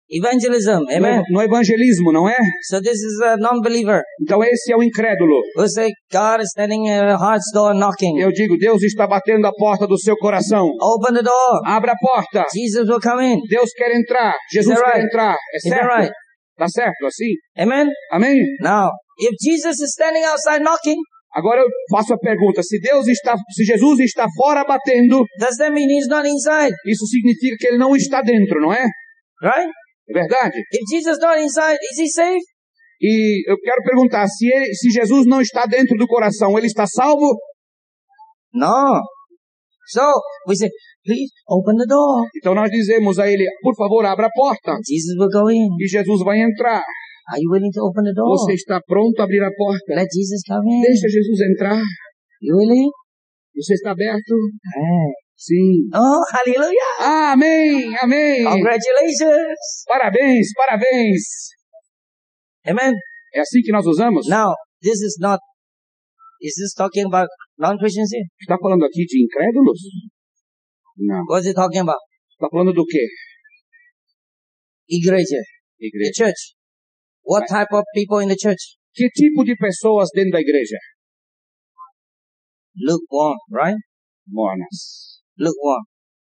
Evangelism. Amen. No, no evangelismo, não é? So this is a non-believer Então esse é o incrédulo. say God is standing at your heart's door knocking. Eu digo, Deus está batendo a porta do seu coração. Open the door. Abra a porta. Jesus will come in. Deus quer entrar. Jesus Is quer right? entrar. É Is that certo? right? Tá certo assim? Amen? Amém? Now, if Jesus is standing outside knocking, Agora eu faço a pergunta: se Deus está, se Jesus está fora batendo, does that mean he's not inside? isso significa que ele não está dentro, não é? Right? É verdade? If Jesus not inside, is he safe? E eu quero perguntar: se, ele- se Jesus não está dentro do coração, ele está salvo? No. So, we say, please open the door. Então nós dizemos a ele: por favor, abra a porta. Jesus will go in. E Jesus vai entrar. Are you willing to open the door? Você está pronto a abrir a porta? Let Jesus come in. Deixa Jesus entrar. You willing? Você está aberto? Hey. Sim. Oh, hallelujah. Amém, amém. Congratulations. Parabéns, parabéns. Amen. É assim que nós usamos? Now, this is not, is this talking about non-Christians here? Está falando aqui de incrédulos? Não. What's it talking about? Está falando do quê? Igreja. The Igreja. church. What type of people in the church? Que tipo de pessoas dentro da igreja? Lukewarm, right? Mornas. Lukewarm.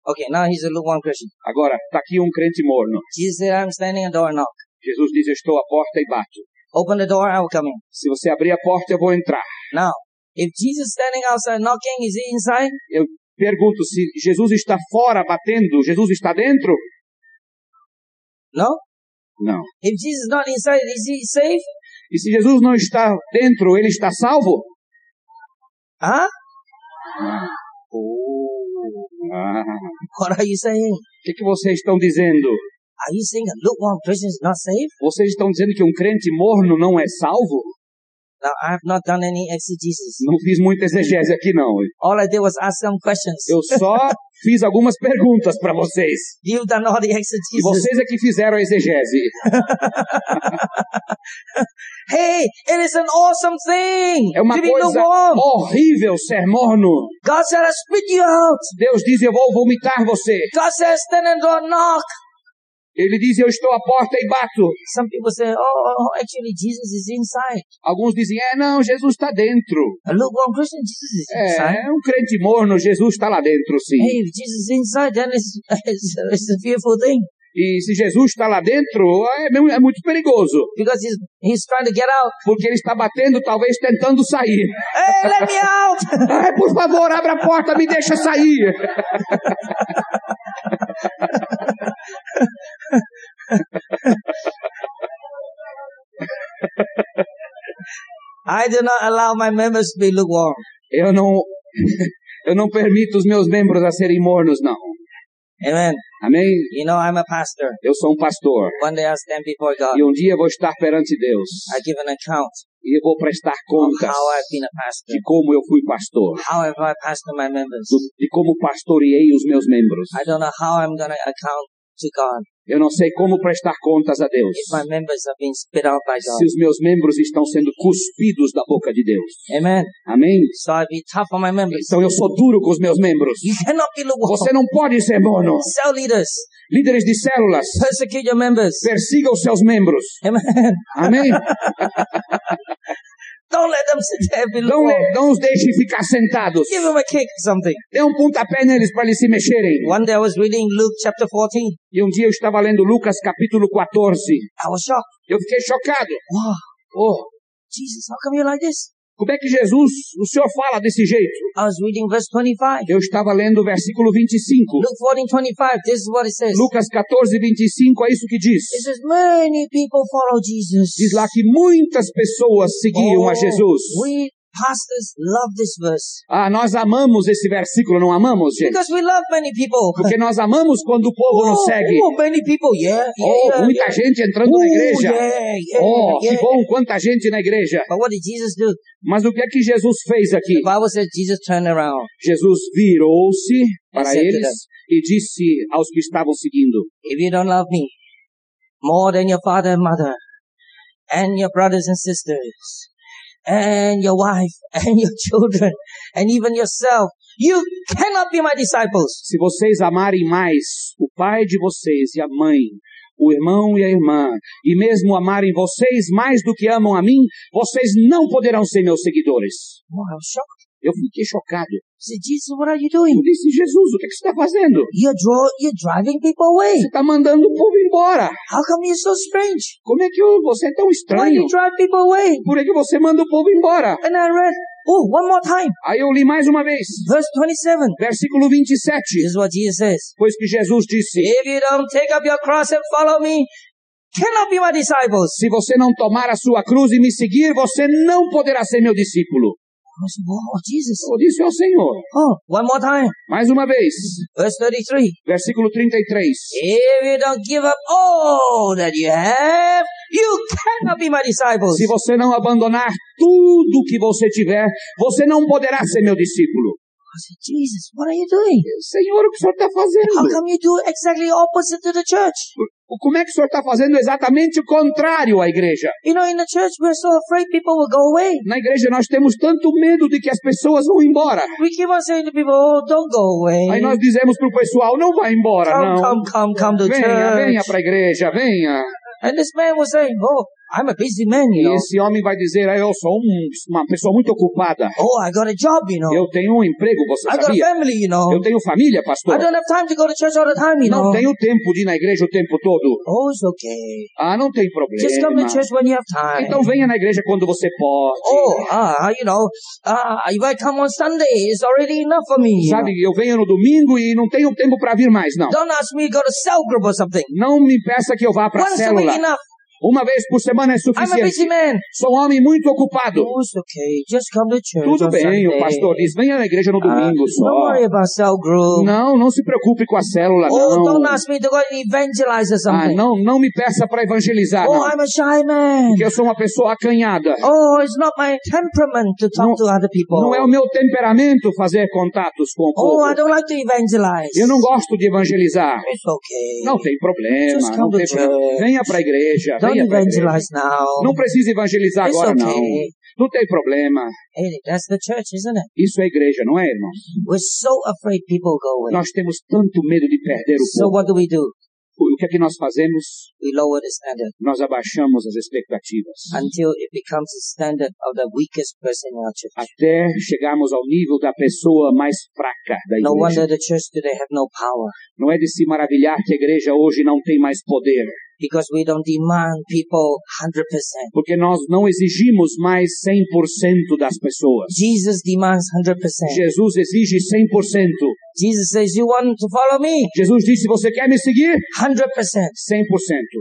Okay, now he's a lukewarm Christian. Agora, está aqui um crente morno. Jesus said, I'm standing at the door and knock. Jesus diz, eu estou à porta e bato. Open the door, I will come in. Se você abrir a porta, eu vou entrar. Now, if Jesus is standing outside knocking, is he inside? Eu pergunto se Jesus está fora batendo, Jesus está dentro? No? Não. If Jesus is not inside, is he safe? E se Jesus não está dentro, ele está salvo? Huh? Ah, What are you saying? o que, que vocês estão dizendo? Are you saying a lukewarm Christian is not safe? Vocês estão dizendo que um crente morno não é salvo? Now, I have not done any exegesis. Não fiz muita exegese aqui não. All I did was ask some questions. Eu só (laughs) fiz algumas perguntas para vocês. You've done all the E exegesis. vocês é que fizeram a exegese. (laughs) Hey, it is an awesome thing É uma to coisa horrível ser morno. God said, I spit you out. Deus diz, eu vou vomitar você. God says, stand and knock. Ele diz, eu estou à porta e bato. Some people say, oh, oh, actually, Jesus is inside. Alguns dizem, é, não, Jesus está dentro. Lukewarm Christian, Jesus is inside. É, é um crente morno, Jesus está lá dentro, sim. Hey, if Jesus is inside, then it's, (laughs) it's, it's a fearful thing. E se Jesus está lá dentro, é, é muito perigoso. Because he's, he's trying to get out. Porque ele está batendo, talvez tentando sair. Hey, let me out. (laughs) Ai, por favor, abra a porta, me deixa sair. (laughs) I do not allow my members to be lukewarm. Eu não, eu não permito os meus membros a serem mornos, não. Amen. Amém? You know, I'm a pastor. Eu sou um pastor. One day I'll stand before God. E um dia vou estar perante Deus. I give an account E eu vou prestar contas how I've been a pastor. de como eu fui pastor. How have I pastored my members? De como pastoreei os meus membros. I don't know how I'm to account to God Eu não sei como prestar contas a Deus. Se os meus membros estão sendo cuspidos da boca de Deus. Amen. Amém? So I'll be tough on my members. Então eu sou duro com os meus membros. Você não pode ser mono. Cell leaders, Líderes de células, persecute your members. persiga os seus membros. Amen. Amém? (laughs) Don't let them sit there Não, não os deixe ficar sentados. Give them a kick something. Dê um pontapé neles para eles se mexerem. One day I was reading Luke chapter 14. E um dia eu estava lendo Lucas capítulo 14. I was shocked. Eu fiquei chocado. Wow. Oh, Jesus, how come you're like this? Como é que Jesus, o Senhor fala desse jeito? I was reading verse 25. Eu estava lendo o versículo 25. Luke 14, 25. This is what it says. Lucas 14, 25 é isso que diz. It says, many people follow Jesus. Diz lá que muitas pessoas seguiam a Oh, Jesus. We pastors love this verse. Ah, nós amamos esse versículo, não amamos, gente? Because we love many people. Porque nós amamos quando o povo nos Oh, segue. oh, many people, yeah, yeah, Oh, yeah, muita yeah. gente entrando Oh, na igreja. Oh, que bom, quanta gente na igreja. But what did Jesus do? Mas o que é que Jesus fez aqui? The Bible says Jesus turned around. Jesus virou-se para eles e disse aos que estavam seguindo: If you don't love me more than your father and mother, and your brothers and sisters, and your wife, (laughs) and your children, and even yourself, you cannot be my disciples. Se vocês amarem mais o pai de vocês e a mãe, o irmão e a irmã, e mesmo amarem vocês mais do que amam a mim, vocês não poderão ser meus seguidores. Shocked. Eu fiquei chocado. Said, Jesus, what are you Eu doing? disse, Jesus, o que, que você está fazendo? You're, draw, you're driving people away. Você está mandando o povo embora. How come you're so strange? Como é que eu- você é tão Why estranho? you drive people away? Por que você manda o povo embora? And I read, oh, one more time. Aí eu li mais uma vez. Verse 27. Versículo 27. This is what Jesus says. Pois que Jesus disse, If you don't take up your cross and follow me, cannot be my disciples. se você não tomar a sua cruz e me seguir, você não poderá ser meu discípulo. Said, oh, Jesus. Eu disse ao Senhor. Oh, one more time. Mais uma vez. Verse 33. Versículo 33. If you don't give up all that you have, you cannot be my disciples. Se você não abandonar tudo que você tiver, você não poderá ser meu discípulo. I said, Jesus, what are you doing? Senhor, o que o senhor está How fazendo? come you do exactly opposite to the church? Como é que o senhor está fazendo exatamente o contrário à igreja? You know, in the church, we're so afraid people will go away. Na igreja nós temos tanto medo de que as pessoas vão embora. We keep on saying to people, oh, don't go away. Aí nós dizemos pro pessoal, não vai embora, Come, não. come, come, come to Venha, venha church. para a igreja, venha. And this man was saying, oh, I'm a busy man, you E know. esse homem vai dizer, ah, eu sou um- uma pessoa muito ocupada. Oh, I got a job, you know. Eu tenho um emprego, você I got a sabia? family, you know. Eu tenho família, I pastor. don't have time to go to church all the time, you Não know. tenho tempo de ir na igreja o tempo todo. Oh, it's okay. Ah, não tem Just come to problema. church when you have time. Então venha na igreja quando você pode. Oh, ah, you know, ah, if I come on Sunday, it's already enough for me. Sabe, eu venho no domingo e não tenho tempo para vir mais, não. Don't ask me to go to cell group or something. Não me peça que eu vá para célula. enough. Uma vez por semana é suficiente. Sou um homem muito ocupado. Oh, okay. Tudo bem, o pastor diz, venha na igreja no Ah, domingo don't só. worry about cell group. Não, não se preocupe com a célula, Oh, não. Ah, não, não me peça para evangelizar, oh, não. I'm a shy man. Porque eu sou uma pessoa acanhada. Oh, it's not my temperament to talk Não- to other people. Não é o meu temperamento fazer contatos com o Oh, I povo. don't like to evangelize. Eu não gosto de evangelizar. It's okay. Não tem problema, Just não tem problema. Venha para a igreja, Don't evangelize now. Não precisa evangelizar It's agora, não. okay. Não tem problema. Hey, that's the church, isn't it? Isso é igreja, não é, irmãos? We're so afraid people go away. Nós temos tanto medo de perder o So povo. what do we do? O que é que nós fazemos? We lower the standard Nós abaixamos as expectativas. until it becomes the standard of the weakest person in our church. Até chegarmos ao nível da pessoa mais fraca da No igreja. wonder the church today have no power Não é de se maravilhar que a igreja hoje não tem mais poder. Because we don't demand people 100%. Porque nós não exigimos mais 100% das pessoas. Jesus demands 100%. Jesus exige 100%. Jesus says, you want to follow me? Jesus disse, você quer me seguir? 100%. 100%.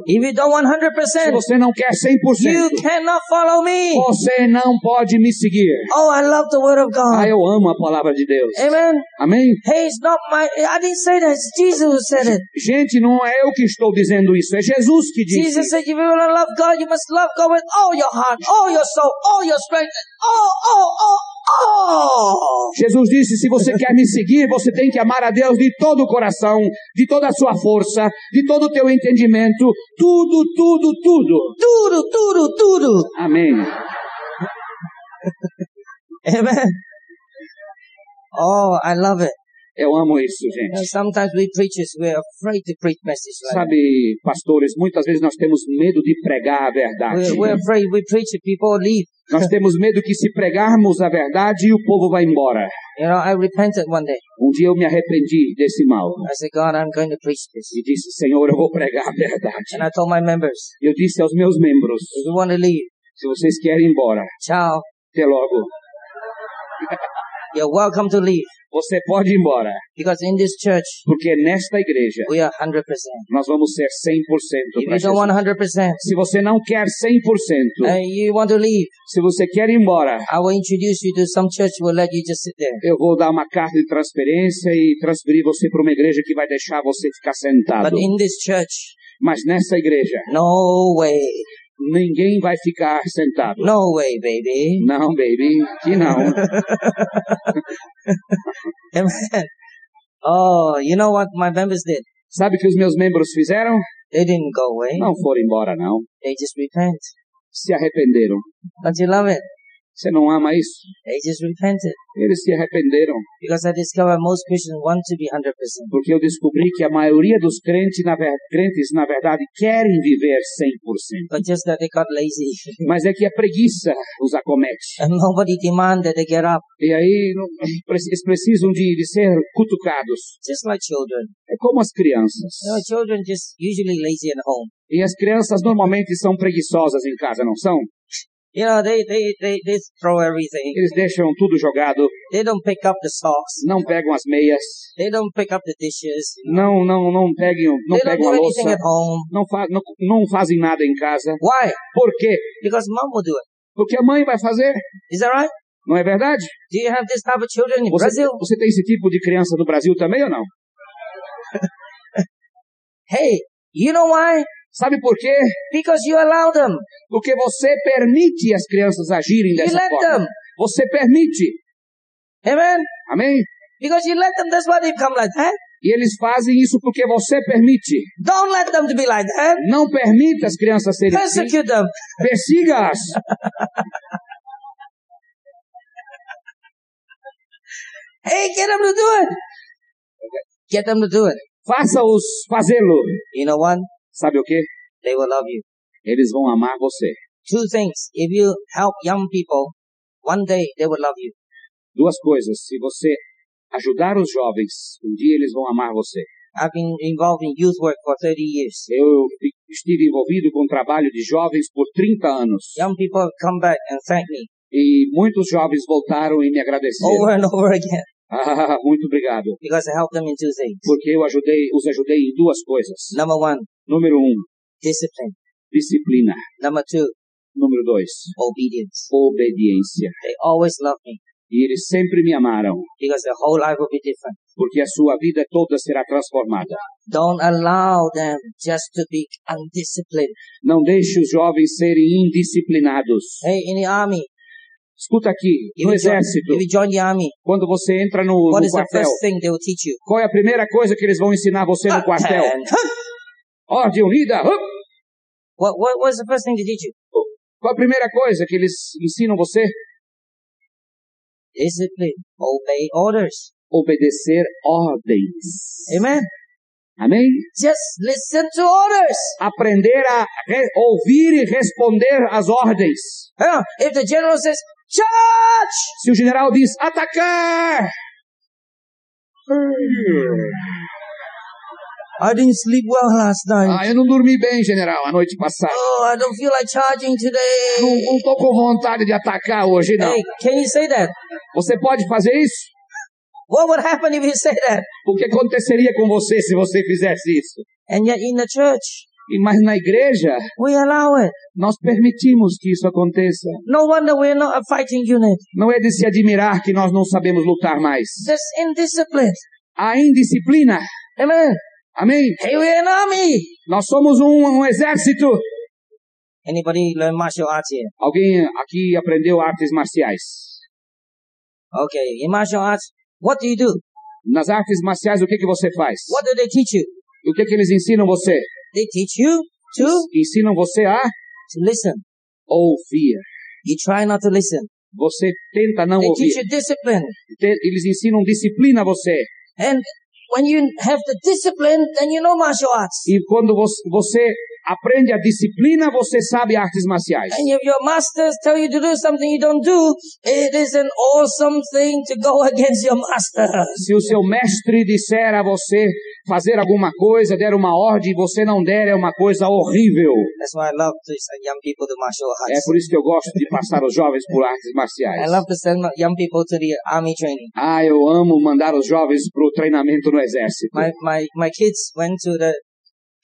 If you don't want Se 100%, você não quer you 100%, cannot follow me. você não pode me seguir. Oh, I love the word of Ah, God. eu amo a palavra de Deus. Amen. Amém? Hey, it's not my, I didn't say that. It's Jesus who said it. Gente, não é eu que estou dizendo isso, é Jesus que disse. Jesus said, if you want to love God, you must love God with all your heart, all your soul, all your strength, all, all, all, all. Jesus disse: se você quer me seguir, você tem que amar a Deus de todo o coração, de toda a sua força, de todo o teu entendimento, tudo, tudo, tudo. Tudo, tudo, tudo. Amém. (laughs) Amen. Oh, I love it. Eu amo isso, gente. sometimes we preachers, we're afraid to preach message like. Sabe, pastores, muitas vezes nós temos medo de pregar a verdade. We're, we're afraid we preach it, people leave. (laughs) Nós temos medo que se pregarmos a verdade, o povo vai embora. (laughs) You know, I repented one day. Um dia eu me arrependi desse mal I said, God, I'm going to preach this. e disse: Senhor, eu vou pregar a verdade. And I told my members, Eu disse aos meus membros: if you want to leave, se vocês querem ir embora, ciao. até logo. (laughs) You're welcome to leave. Você pode ir embora, Because in this church, porque nesta igreja we are 100%. nós vamos ser 100% If you don't want Jesus. 100% Se você não quer 100%, and you want to leave, se você quer ir embora, I will introduce you to some church who will let you just sit there. eu vou dar uma carta de transferência e transferir você para uma igreja que vai deixar você ficar sentado. But in this church, Mas nessa igreja, no way. Ninguém vai ficar sentado. No way, baby. Não, baby, que não. (laughs) Oh, you know what my members did? Sabe o que os meus membros fizeram? They didn't go away. Não foram embora, não. They just repent. Se arrependeram. Don't you love it? Você não ama isso? They just repented. Eles se arrependeram. Because I discovered most Christians want to be 100%. Porque eu descobri que a maioria dos crentes, na, ver- crentes, na verdade, querem viver 100%. But just that they got lazy. (laughs) Mas é que a preguiça os acomete. And nobody demand that they get up. E aí eles precisam de, de ser cutucados. Just like children. É como as crianças. Children just usually lazy at home. E as crianças normalmente são preguiçosas em casa, não são? You know, they, they, they, they throw everything. Eles deixam tudo jogado, They don't pick up the socks. não pegam as meias, They don't pick up the dishes. não não não pegam não They don't pegam do a anything louça, at home. não, fa não, não fazem nada em casa. Why? Por quê? Because mom will do it. Porque a mãe vai fazer, Is that right? não é verdade? Do you have this type of children in Você, Brazil? você tem esse tipo de criança no Brasil também ou não? (laughs) Hey, you know why? Sabe por quê? Because you allow them. Porque você permite as crianças agirem You dessa let forma. them. Você permite. Amen? Amém? Because you let them, that's why they become like that. E eles fazem isso porque você permite. Don't let them to be like that. Não permita as crianças serem assim. Persecute them. Persiga-as. (laughs) Hey, get them to do it. Get them to do it. Faça-os fazê-lo. You know what? Sabe o quê? They will love you. Eles vão amar você. Two things. If you help young people, one day they will love you. Duas coisas. Se você ajudar os jovens, um dia eles vão amar você. I've been involved in youth work for 30 years. Eu estive envolvido com o trabalho de jovens por 30 anos. Young people come back and thanked me E muitos jovens voltaram e me agradeceram. over and over again Ah, (laughs) muito obrigado. because I helped them in two things. Porque eu ajudei, os ajudei em duas coisas. Number one, Número um, discipline. disciplina. Number two, Número dois, obedience. obediência. They always love me E eles sempre me amaram, because their whole life will be different. porque a sua vida toda será transformada. Don't allow them just to be undisciplined. Não deixe os jovens serem indisciplinados. Hey, in the army, Escuta aqui, no exército, quando você entra no, what no is the quartel, first thing they will teach you? qual é a primeira coisa que eles vão ensinar você no quartel? And Ordem unida. what, what, what's the first thing they teach you? Qual a primeira coisa que eles ensinam você? Discipline. Obey orders. Obedecer ordens. Amen. Amém? Just listen to orders. Aprender a ouvir e responder às ordens. Huh? If the general says, charge! Se o general diz atacar, I didn't sleep well last night. ah, eu não dormi bem, general, a noite passada. Oh, I don't feel like charging Não, today. não tô com vontade de atacar hoje, não. Hey, can you say that? Você pode fazer isso? What would happen if you say that? O que aconteceria com você se você fizesse isso? And yet in the church, E, mas na igreja, we allow it. nós permitimos que isso aconteça. No wonder we're not a fighting unit. Não é de se admirar que nós não sabemos lutar mais. Indiscipline. A indisciplina. Amen. Amém? Hey, we're an army. Nós somos um, um exército. Anybody learn martial arts here? Alguém aqui aprendeu artes marciais. Okay, in martial arts, what do you do? Nas artes marciais, o que, que você faz? What do they teach you? O que, que eles ensinam você? They teach you to, Ensinam você a to listen. ouvir. You try not to listen. Você tenta não They ouvir. teach you discipline. Eles ensinam disciplina a você. And when you have the discipline, then you know martial arts. E quando você aprende a disciplina, você sabe artes marciais. And if your masters tell you to do something you don't do, it is an awesome thing to go (laughs) against your masters. Se o seu mestre disser a você fazer alguma coisa, der uma ordem e você não der, é uma coisa horrível. That's why I love to send young people to martial É arts. por isso que eu gosto de passar os jovens por artes marciais. I love to send young people to the army training. Ah, eu amo mandar os jovens para o treinamento no exército. My, my, my kids went to the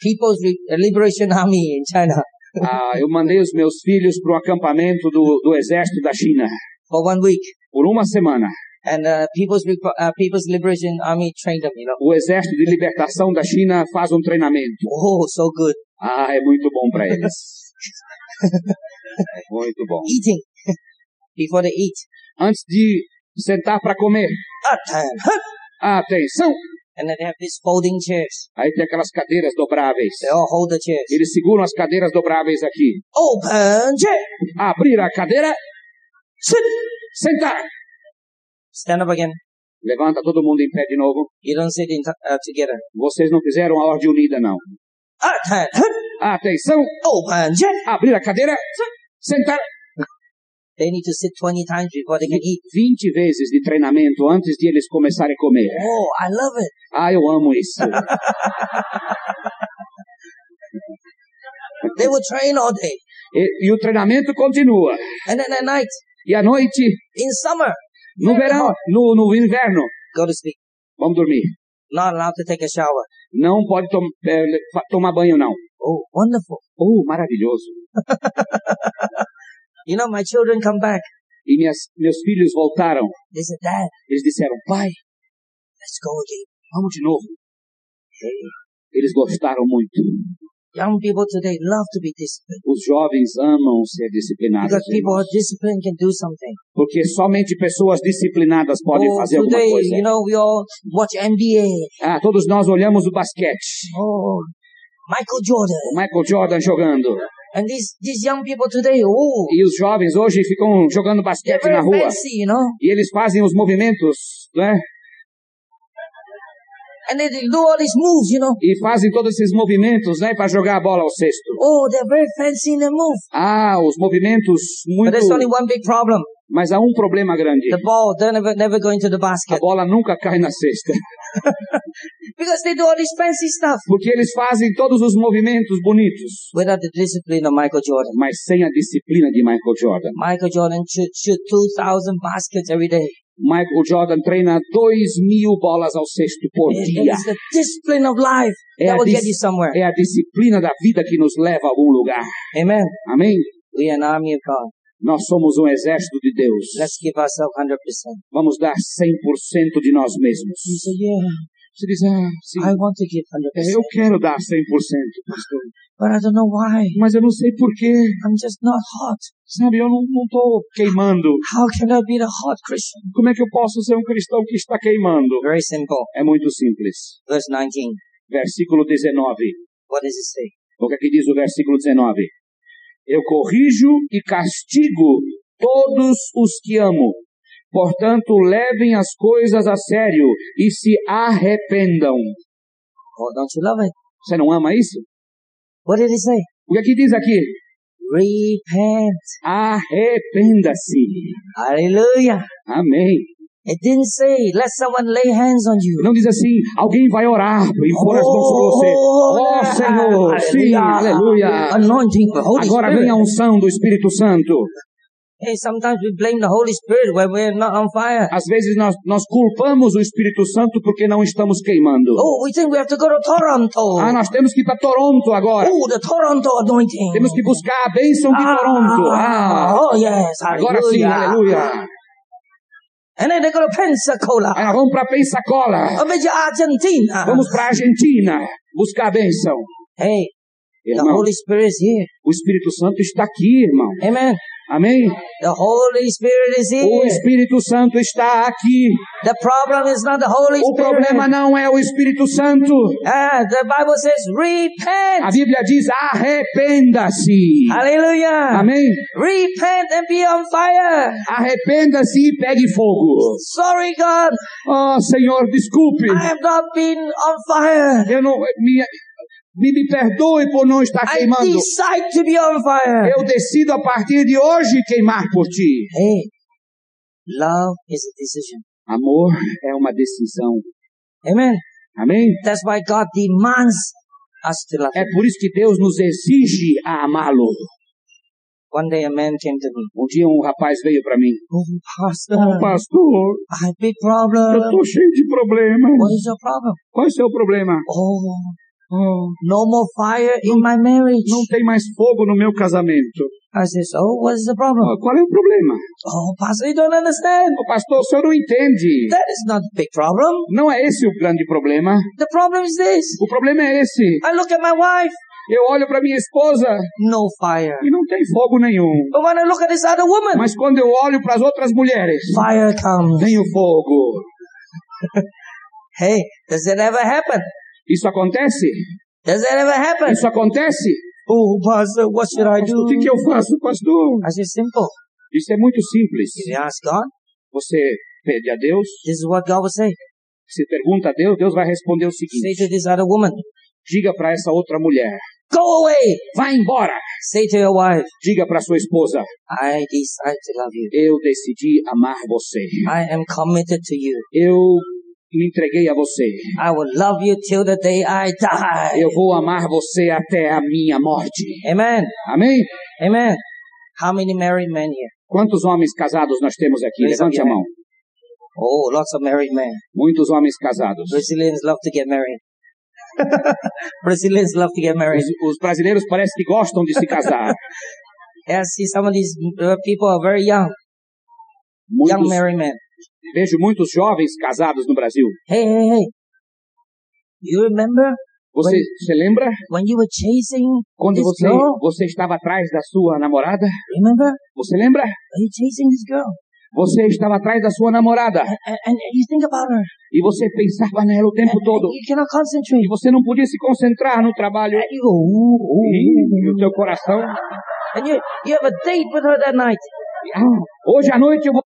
People's Liberation Army in China (laughs) Ah, eu mandei os meus filhos para o acampamento do, do exército da China for one week. por uma semana. And uh, People's, uh, People's Liberation Army trained them, you know. O exército de libertação da China faz um treinamento. Oh, so good. Ah, é muito bom para eles. É (laughs) muito bom. Eating. (laughs) Before they eat. Antes de sentar para comer. Hup. atenção! And then they have these folding chairs. Aí tem aquelas cadeiras dobráveis. They all hold the chairs. Eles seguram as cadeiras dobráveis aqui. Open chair. Abrir a cadeira, Sit. Sentar. Stand up again. Levanta todo mundo em pé de novo. You don't sit in uh, together. Vocês não fizeram a ordem unida, não. Attention. Atenção! Open. Jet. Abrir a cadeira. Sentar. They need to sit 20 times before they can eat. 20 vezes de treinamento antes de eles começarem a comer. Oh, I love it. Ah, eu amo isso. (laughs) They will train all day. E, e o treinamento continua. And then at night, E à noite, in summer, no verão, no, no inverno, go to sleep. vamos dormir. Not allowed to take a shower. Não pode tom, eh, tomar banho, não. Oh, wonderful. Oh, maravilhoso. (laughs) You know, my children come back. E minhas, meus filhos voltaram. They said, Dad, Eles disseram, pai, let's go again. vamos de novo. Eles gostaram muito. young people today love to be disciplined. Os jovens amam ser disciplinados. Because people who irmãos. are disciplined can do something. Porque somente pessoas disciplinadas podem Oh, fazer alguma today, coisa. you know, we all watch NBA. Ah, todos nós olhamos o basquete. Oh, Michael Jordan. O Michael Jordan jogando. And these, these young people today, oh, E os jovens hoje ficam jogando basquete na rua. fancy, you know. E eles fazem os movimentos, né? And they do all these moves, you know. E fazem todos esses movimentos, né? Para jogar a bola ao cesto. Oh, they're very fancy in their move. Ah, os movimentos But muito... there's only one big problem. Mas há um problema grande. The ball, never, never go into the A basket. bola nunca cai na cesta. (laughs) Because they do all this fancy stuff. Porque eles fazem todos os movimentos bonitos. Without the discipline of Michael Jordan. Mas sem a disciplina de Michael Jordan. Michael Jordan should shoot 2,000 baskets every day. Michael Jordan treina 2 mil bolas ao cesto por dia. The discipline of life É that a, will get dis- you somewhere. é a disciplina da vida que nos leva a algum lugar. Amen. Amém? We are an army of God. Nós somos um exército de Deus. Let's give ourselves 100%. Vamos dar 100% de nós mesmos. You say, yeah, Você diz, ah, sim, I want to give é, 100%. eu quero dar 100%, pastor. But I don't know why. Mas eu não sei porquê. I'm just not hot. Sabe, eu não estou queimando. How can I be the hot Christian? Como é que eu posso ser um cristão que está queimando? Very simple. É muito simples. Verse 19. Versículo 19. What does it say? O que aqui diz o versículo 19? Eu corrijo e castigo todos os que amo. Portanto, levem as coisas a sério e se arrependam. Oh, don't you love it? Você não ama isso? What did it say? O que aqui diz aqui? Repent. Arrependa-se. Hallelujah. Amém. It didn't say, let someone lay hands on you. Não diz assim, alguém vai orar e pôr as mãos sobre você. Oh, Senhor, sim, aleluia. Anointing the Holy Agora Spirit. vem a unção do Espírito Santo. Hey, sometimes we blame the Holy Spirit when we're not on fire. Às vezes nós, nós culpamos o Espírito Santo porque não estamos queimando. Oh, we think we have to go to Toronto. Ah, nós temos que ir para Toronto agora. Oh, the Toronto anointing. Temos que buscar a bênção de Toronto. Ah, oh, yes. agora sim, aleluia. And then they go to Pensacola. Nós vamos para Pensacola. Or maybe Argentina. Vamos para Argentina buscar a bênção. Hey, the Irmão, Holy Spirit is here. o Espírito Santo está aqui, irmão. Amen. Amém? The Holy Spirit is O here. Espírito Santo está aqui. The problem is not the Holy O Spirit. problema não é o Espírito Santo. Ah, the Bible says A repent. Bíblia diz arrependa-se. Hallelujah. Amém? Repent and be on fire. Arrependa-se e pegue fogo. Sorry, God. Oh, Senhor, desculpe. I have not been on fire. Eu não, me, me, me perdoe por não estar I queimando. decide to be on fire. Eu decido a partir de hoje queimar por ti. Hey, love is a decision. Amor é uma decisão. Amen. Amém? That's why God demands us to love. É por isso que Deus nos exige a amá-lo. One day a man came to me. Um dia um rapaz veio para mim. Oh, pastor, Oh, pastor, I have big eu problem. estou cheio de problemas. What is your problem? Qual é o seu problema? Oh, Oh, no more fire in my marriage. não tem mais fogo no meu casamento. I said, so what is the problem? Oh, qual é o problema? Oh, pastor, you don't understand. Oh, pastor, o senhor não entende. That is not the big problem. Não é esse o grande problema. The problem is this. O problema é esse. I look at my wife, Eu olho para minha esposa no fire. e não tem fogo nenhum. But when I look at this other woman, Mas quando eu olho para as outras mulheres, fire comes. vem o fogo. (laughs) Hey, does that ever happen? Isso acontece? Does that ever happen? Isso acontece? Oh, pastor, what should I Pastor, o que, que do? eu faço, pastor? I simple. Isso é muito simples. You ask God, Você pede a Deus, this is what God will say. se pergunta a Deus, Deus vai responder o Say seguinte: to this other woman, diga para essa outra mulher, go away. vá embora. Say to your wife, Diga para sua esposa, I decide to love you. eu decidi amar você. I am committed to you. Eu me entreguei a você. I will love you till the day I die. Eu vou amar você até a minha morte. Amen. Amém? Amen. How many married men here? Quantos homens casados nós temos aqui? Up Levante a mão. Oh, lots of married men. Muitos homens casados. Brazilians love to get married. (laughs) Brazilians love to get married. Os, os brasileiros parece que gostam de se casar. (laughs) I see some of these uh, people are very young, young Muitos, married men. Vejo muitos jovens casados no Brasil. Hey, hey, hey. You remember Você se lembra when you were chasing quando this você, girl? você estava atrás da sua namorada? Remember? Você lembra? Are you chasing this girl? Você estava atrás da sua namorada And, and you think about her. e você pensava nela o tempo todo. You cannot concentrate. E você não podia se concentrar no trabalho. And you go, ooh, ooh, E ooh. o teu coração. And you, you have a date with her that night. Ah, hoje à noite eu vou